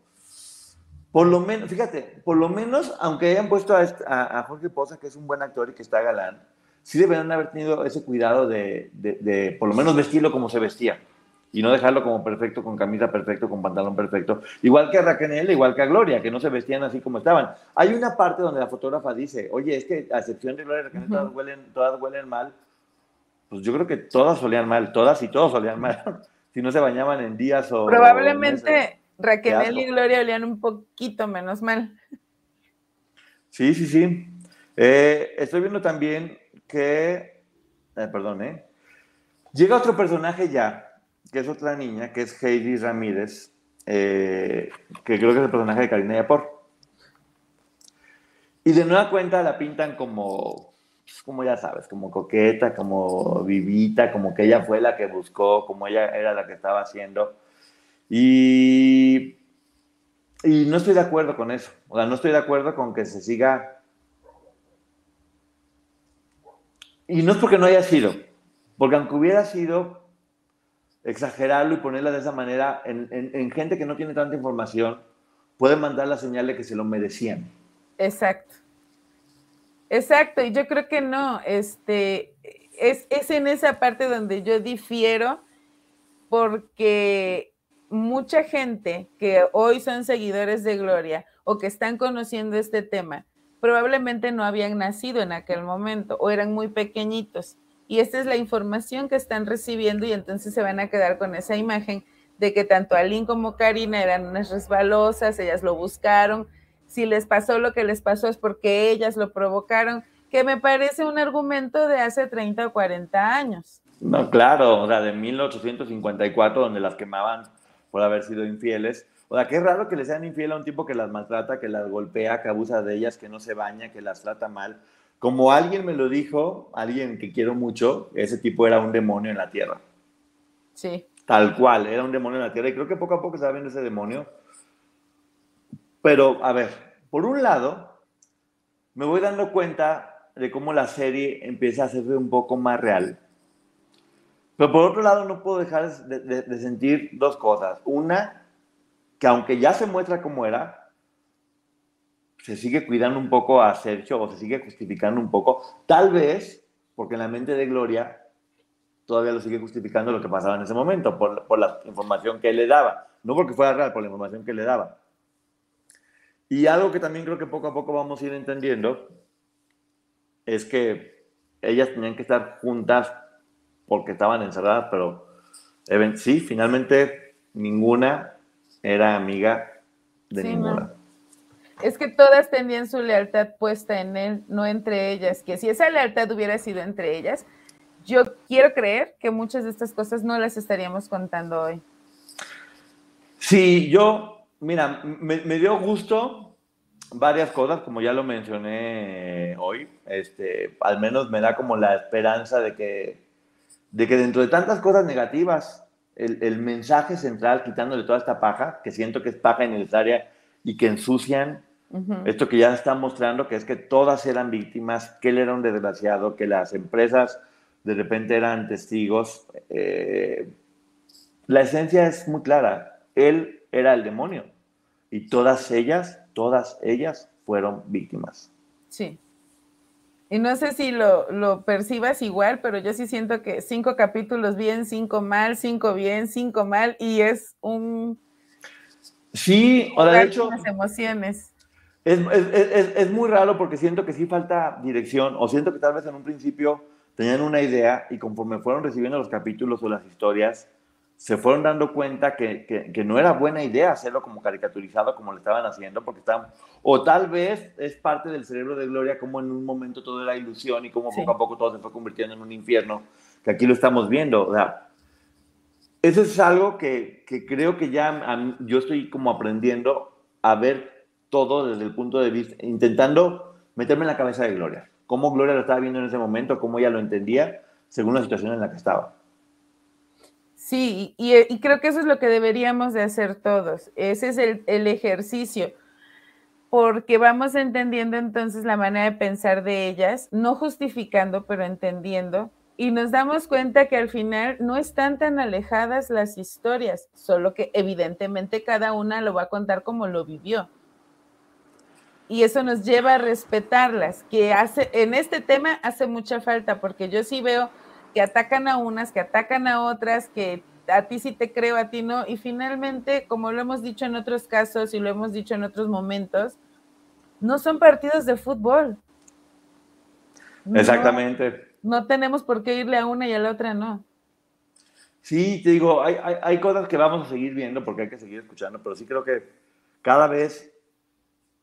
Por lo menos, fíjate, por lo menos, aunque hayan puesto a, Jorge Poza, que es un buen actor y que está galán, sí deberían haber tenido ese cuidado de, de, por lo menos vestirlo como se vestía y no dejarlo como perfecto, con camisa perfecto, con pantalón perfecto. Igual que a Raquel, igual que a Gloria, que no se vestían así como estaban. Hay una parte donde la fotógrafa dice, oye, es que a excepción de Gloria y Raquel, todas, huelen, todas huelen mal, pues yo creo que todas olían mal, todas y todos olían mal, [laughs] si no se bañaban en días o... Probablemente Raquel y Gloria olían un poquito menos mal. Sí, sí, sí. Eh, estoy viendo también que, eh, perdón, ¿eh? Llega otro personaje ya, que es otra niña, que es Heidi Ramírez, eh, que creo que es el personaje de Karina Yapor. Y de nueva cuenta la pintan como, como ya sabes, como coqueta, como vivita, como que ella fue la que buscó, como ella era la que estaba haciendo. Y, y no estoy de acuerdo con eso. O sea, no estoy de acuerdo con que se siga... Y no es porque no haya sido, porque aunque hubiera sido, exagerarlo y ponerla de esa manera en, gente que no tiene tanta información, puede mandar la señal de que se lo merecían. Exacto. Exacto, y yo creo que no, este, es, es en esa parte donde yo difiero, porque mucha gente que hoy son seguidores de Gloria o que están conociendo este tema, probablemente no habían nacido en aquel momento o eran muy pequeñitos y esta es la información que están recibiendo y entonces se van a quedar con esa imagen de que tanto Aline como Karina eran unas resbalosas, ellas lo buscaron, si les pasó lo que les pasó es porque ellas lo provocaron, que me parece un argumento de hace 30 o 40 años. No, claro, o sea, de 1854, donde las quemaban por haber sido infieles. O sea, qué raro que le sean infiel a un tipo que las maltrata, que las golpea, que abusa de ellas, que no se baña, que las trata mal. Como alguien me lo dijo, alguien que quiero mucho, ese tipo era un demonio en la tierra. Sí. Tal cual, era un demonio en la tierra. Y creo que poco a poco se va viendo ese demonio. Pero, a ver, por un lado, me voy dando cuenta de cómo la serie empieza a hacerse un poco más real. Pero por otro lado, no puedo dejar de, de sentir dos cosas. Una, que aunque ya se muestra cómo era, se sigue cuidando un poco a Sergio o se sigue justificando un poco, tal vez porque en la mente de Gloria todavía lo sigue justificando lo que pasaba en ese momento, por, por la información que él le daba, no porque fuera real, por la información que le daba. Y algo que también creo que poco a poco vamos a ir entendiendo es que ellas tenían que estar juntas porque estaban encerradas, pero sí, finalmente ninguna era amiga de ninguna es que todas tenían su lealtad puesta en él, no entre ellas, que si esa lealtad hubiera sido entre ellas, yo quiero creer que muchas de estas cosas no las estaríamos contando hoy. Sí, yo, mira, me, dio gusto varias cosas, como ya lo mencioné hoy, este, al menos me da como la esperanza de que, de que dentro de tantas cosas negativas, el, el mensaje central, quitándole toda esta paja, que siento que es paja innecesaria y que ensucian esto que ya está mostrando que es que todas eran víctimas, que él era un desgraciado, que las empresas de repente eran testigos. Eh, la esencia es muy clara. Él era el demonio y todas ellas, todas ellas fueron víctimas. Sí. Y no sé si lo, lo, percibas igual, pero yo sí siento que cinco capítulos bien, cinco mal, cinco bien, cinco mal, y es un... Sí, o de hecho... Las emociones. Es, es, es, muy raro porque siento que sí falta dirección o siento que tal vez en un principio tenían una idea y conforme fueron recibiendo los capítulos o las historias, se fueron dando cuenta que, que, no era buena idea hacerlo como caricaturizado como lo estaban haciendo, porque estaban, o tal vez es parte del cerebro de Gloria como en un momento todo era ilusión y como poco a poco todo se fue convirtiendo en un infierno, que aquí lo estamos viendo. O sea, eso es algo que, que creo que ya yo estoy como aprendiendo a ver todo desde el punto de vista, intentando meterme en la cabeza de Gloria. Cómo Gloria lo estaba viendo en ese momento, cómo ella lo entendía, según la situación en la que estaba. Sí, y, creo que eso es lo que deberíamos de hacer todos. Ese es el, el ejercicio, porque vamos entendiendo entonces la manera de pensar de ellas, no justificando, pero entendiendo, y nos damos cuenta que al final no están tan alejadas las historias, solo que evidentemente cada una lo va a contar como lo vivió y eso nos lleva a respetarlas, que hace, en este tema hace mucha falta, porque yo sí veo que atacan a unas, que atacan a otras, que a ti sí te creo, a ti no, y finalmente, como lo hemos dicho en otros casos y lo hemos dicho en otros momentos, no son partidos de fútbol. Exactamente. No, tenemos por qué irle a una y a la otra, no. Sí, te digo, hay, hay, hay cosas que vamos a seguir viendo porque hay que seguir escuchando, pero sí creo que cada vez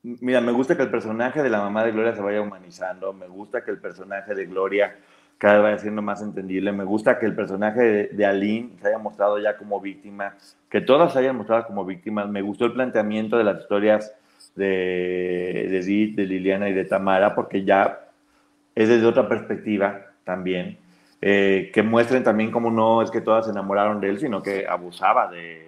Mira, me gusta que el personaje de la mamá de Gloria se vaya humanizando, me gusta que el personaje de Gloria cada vez vaya siendo más entendible. Me gusta que el personaje de, de Aline se haya mostrado ya como víctima, que todas se hayan mostrado como víctimas. Me gustó el planteamiento de las historias de, de de Liliana y de Tamara, porque ya es desde otra perspectiva también. Eh, que muestren también cómo no es que todas se enamoraron de él, sino que abusaba de,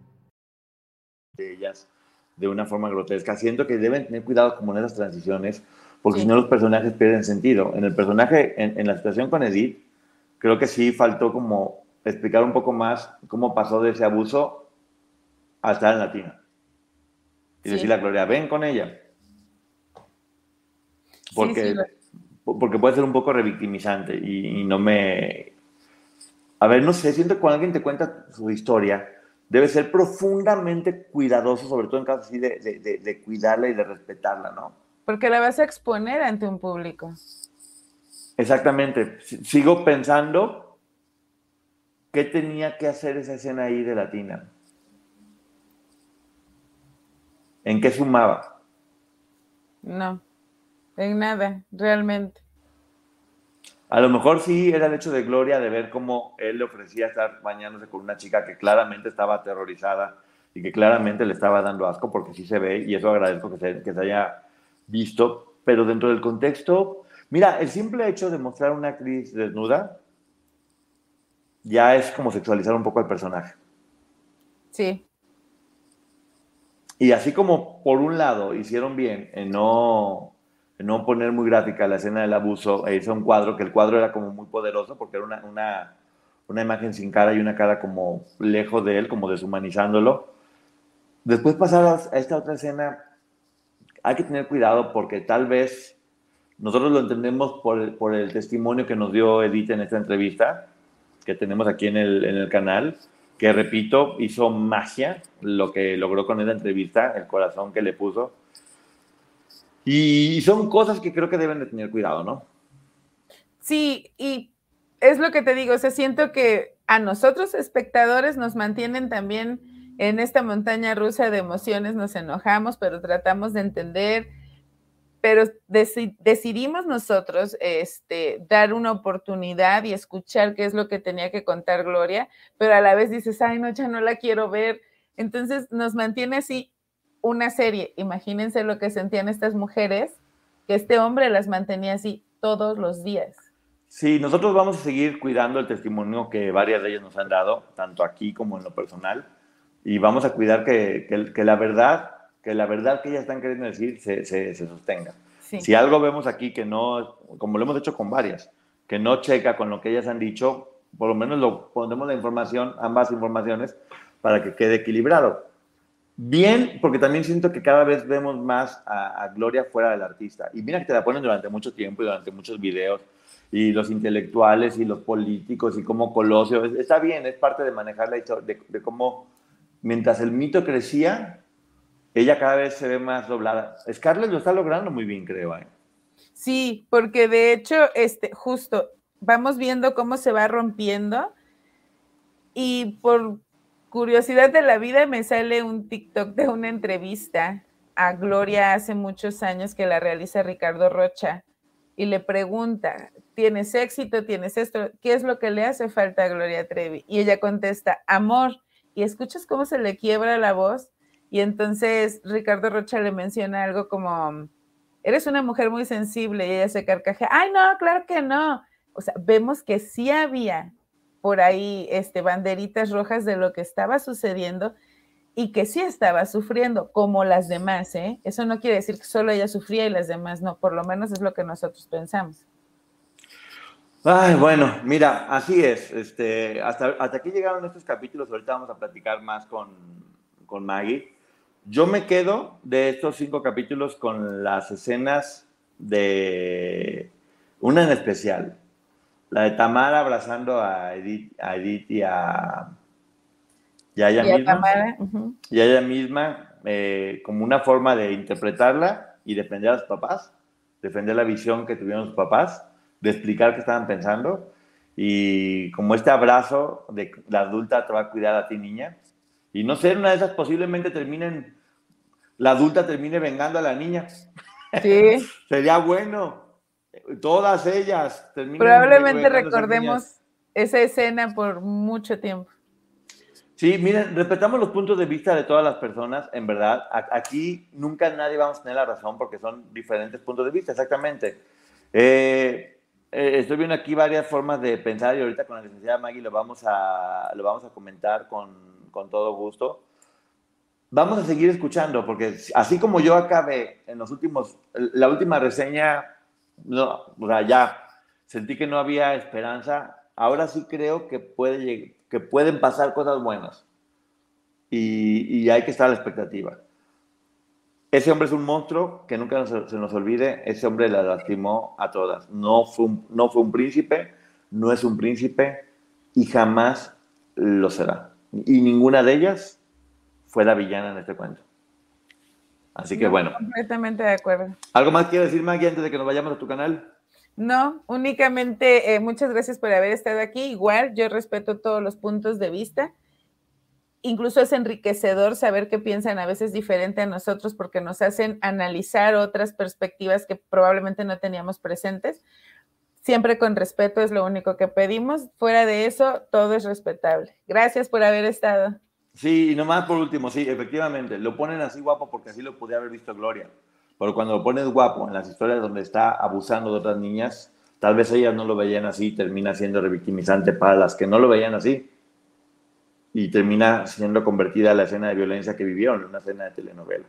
de una forma grotesca. Siento que deben tener cuidado como en esas transiciones, porque si no los personajes pierden sentido. En el personaje, en, la situación con Edith, creo que sí faltó como explicar un poco más cómo pasó de ese abuso a estar en Latina. Y decirle a Gloria, ven con ella. Porque, porque puede ser un poco revictimizante y, y no me... A ver, no sé, siento que cuando alguien te cuenta su historia, debe ser profundamente cuidadoso, sobre todo en casos así de, de, cuidarla y de respetarla, ¿no? Porque la vas a exponer ante un público. Exactamente. Sigo pensando qué tenía que hacer esa escena ahí de Latina. ¿En qué sumaba? No, en nada, realmente. A lo mejor sí era el hecho de Gloria de ver cómo él le ofrecía estar bañándose con una chica que claramente estaba aterrorizada y que claramente le estaba dando asco, porque sí se ve, y eso agradezco que se, que se haya visto, pero dentro del contexto, mira, el simple hecho de mostrar una actriz desnuda ya es como sexualizar un poco al personaje. Sí. Y así como por un lado hicieron bien en no no poner muy gráfica la escena del abuso, e hizo un cuadro, que el cuadro era como muy poderoso porque era una, una, una, imagen sin cara y una cara como lejos de él, como deshumanizándolo. Después pasar a esta otra escena, hay que tener cuidado porque tal vez nosotros lo entendemos por el, por el testimonio que nos dio Edith en esta entrevista, que tenemos aquí en el, en el canal, que repito, hizo magia lo que logró con esa entrevista, el corazón que le puso y son cosas que creo que deben de tener cuidado, ¿no? Sí, y es lo que te digo, o sea, siento que a nosotros espectadores nos mantienen también en esta montaña rusa de emociones, nos enojamos, pero tratamos de entender, pero decidimos nosotros este, dar una oportunidad y escuchar qué es lo que tenía que contar Gloria, pero a la vez dices, ay, no, ya no la quiero ver. Entonces nos mantiene así una serie. Imagínense lo que sentían estas mujeres, que este hombre las mantenía así todos los días. Sí, nosotros vamos a seguir cuidando el testimonio que varias de ellas nos han dado, tanto aquí como en lo personal, y vamos a cuidar que, que, la verdad, que la verdad que ellas están queriendo decir se, se, sostenga. Si algo vemos aquí que no, como lo hemos hecho con varias, que no checa con lo que ellas han dicho, por lo menos lo pondremos la información, ambas informaciones, para que quede equilibrado. Bien, porque también siento que cada vez vemos más a, Gloria fuera del artista. Y mira que te la ponen durante mucho tiempo y durante muchos videos. Y los intelectuales y los políticos y como Colosio. Está bien, es parte de manejar la historia, de, cómo mientras el mito crecía, ella cada vez se ve más doblada. Scarlett lo está logrando muy bien, creo. ¿eh? Sí, porque de hecho, este, justo, vamos viendo cómo se va rompiendo. Y por curiosidad de la vida, me sale un TikTok de una entrevista a Gloria hace muchos años que la realiza Ricardo Rocha y le pregunta, ¿tienes éxito? ¿Tienes esto? ¿Qué es lo que le hace falta a Gloria Trevi? Y ella contesta, amor. Y escuchas cómo se le quiebra la voz. Y entonces Ricardo Rocha le menciona algo como, eres una mujer muy sensible. Y ella se carcajea, ay, no, claro que no. O sea, vemos que sí había por ahí este, banderitas rojas de lo que estaba sucediendo y que sí estaba sufriendo, como las demás, ¿eh? Eso no quiere decir que solo ella sufría y las demás no, por lo menos es lo que nosotros pensamos. Ay, bueno, mira, así es. Este, hasta, hasta aquí llegaron estos capítulos, ahorita vamos a platicar más con, con Maggie. Yo me quedo de estos cinco capítulos con las escenas de una en especial, La de Tamara abrazando a Edith, a Edith y a, y a ella misma. Ujú. Y a ella misma, eh, como una forma de interpretarla y defender a sus papás, defender la visión que tuvieron sus papás, de explicar qué estaban pensando. Y como este abrazo de la adulta te va a cuidar a ti, niña. Y no sé, una de esas posiblemente terminen, la adulta termine vengando a la niña. Sí, [laughs] Sería bueno. Todas ellas probablemente recordemos esa escena por mucho tiempo. Sí, miren, respetamos los puntos de vista de todas las personas, en verdad. Aquí nunca nadie vamos a tener la razón porque son diferentes puntos de vista, exactamente. Eh, eh, estoy viendo aquí varias formas de pensar y ahorita con la licenciada Maggie lo vamos a, lo vamos a comentar con, con todo gusto. Vamos a seguir escuchando porque así como yo acabé en los últimos, la última reseña, no, o sea, ya sentí que no había esperanza, ahora sí creo que, puede, que pueden pasar cosas buenas y, y hay que estar a la expectativa. Ese hombre es un monstruo que nunca se, se nos olvide. Ese hombre la lastimó a todas. No fue, un, no fue un príncipe, no es un príncipe y jamás lo será. Y ninguna de ellas fue la villana en este cuento. Así que No, bueno, Completamente de acuerdo. ¿algo más quieres decir, Maggie, antes de que nos vayamos a tu canal? No, únicamente eh, muchas gracias por haber estado aquí. Igual yo respeto todos los puntos de vista. Incluso es enriquecedor saber que piensan a veces diferente a nosotros porque nos hacen analizar otras perspectivas que probablemente no teníamos presentes. Siempre con respeto es lo único que pedimos. Fuera de eso, todo es respetable. Gracias por haber estado. Sí, y nomás por último, sí, efectivamente, lo ponen así guapo porque así lo podía haber visto Gloria. Pero cuando lo pones guapo en las historias donde está abusando de otras niñas, tal vez ellas no lo veían así y termina siendo revictimizante para las que no lo veían así. Y termina siendo convertida a la escena de violencia que vivieron, una escena de telenovela.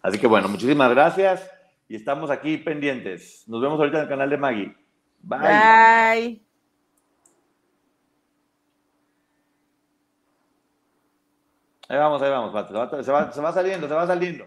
Así que bueno, muchísimas gracias y estamos aquí pendientes. Nos vemos ahorita en el canal de Maggie. Bye. Bye. Ahí vamos, ahí vamos, se va saliendo, se va saliendo.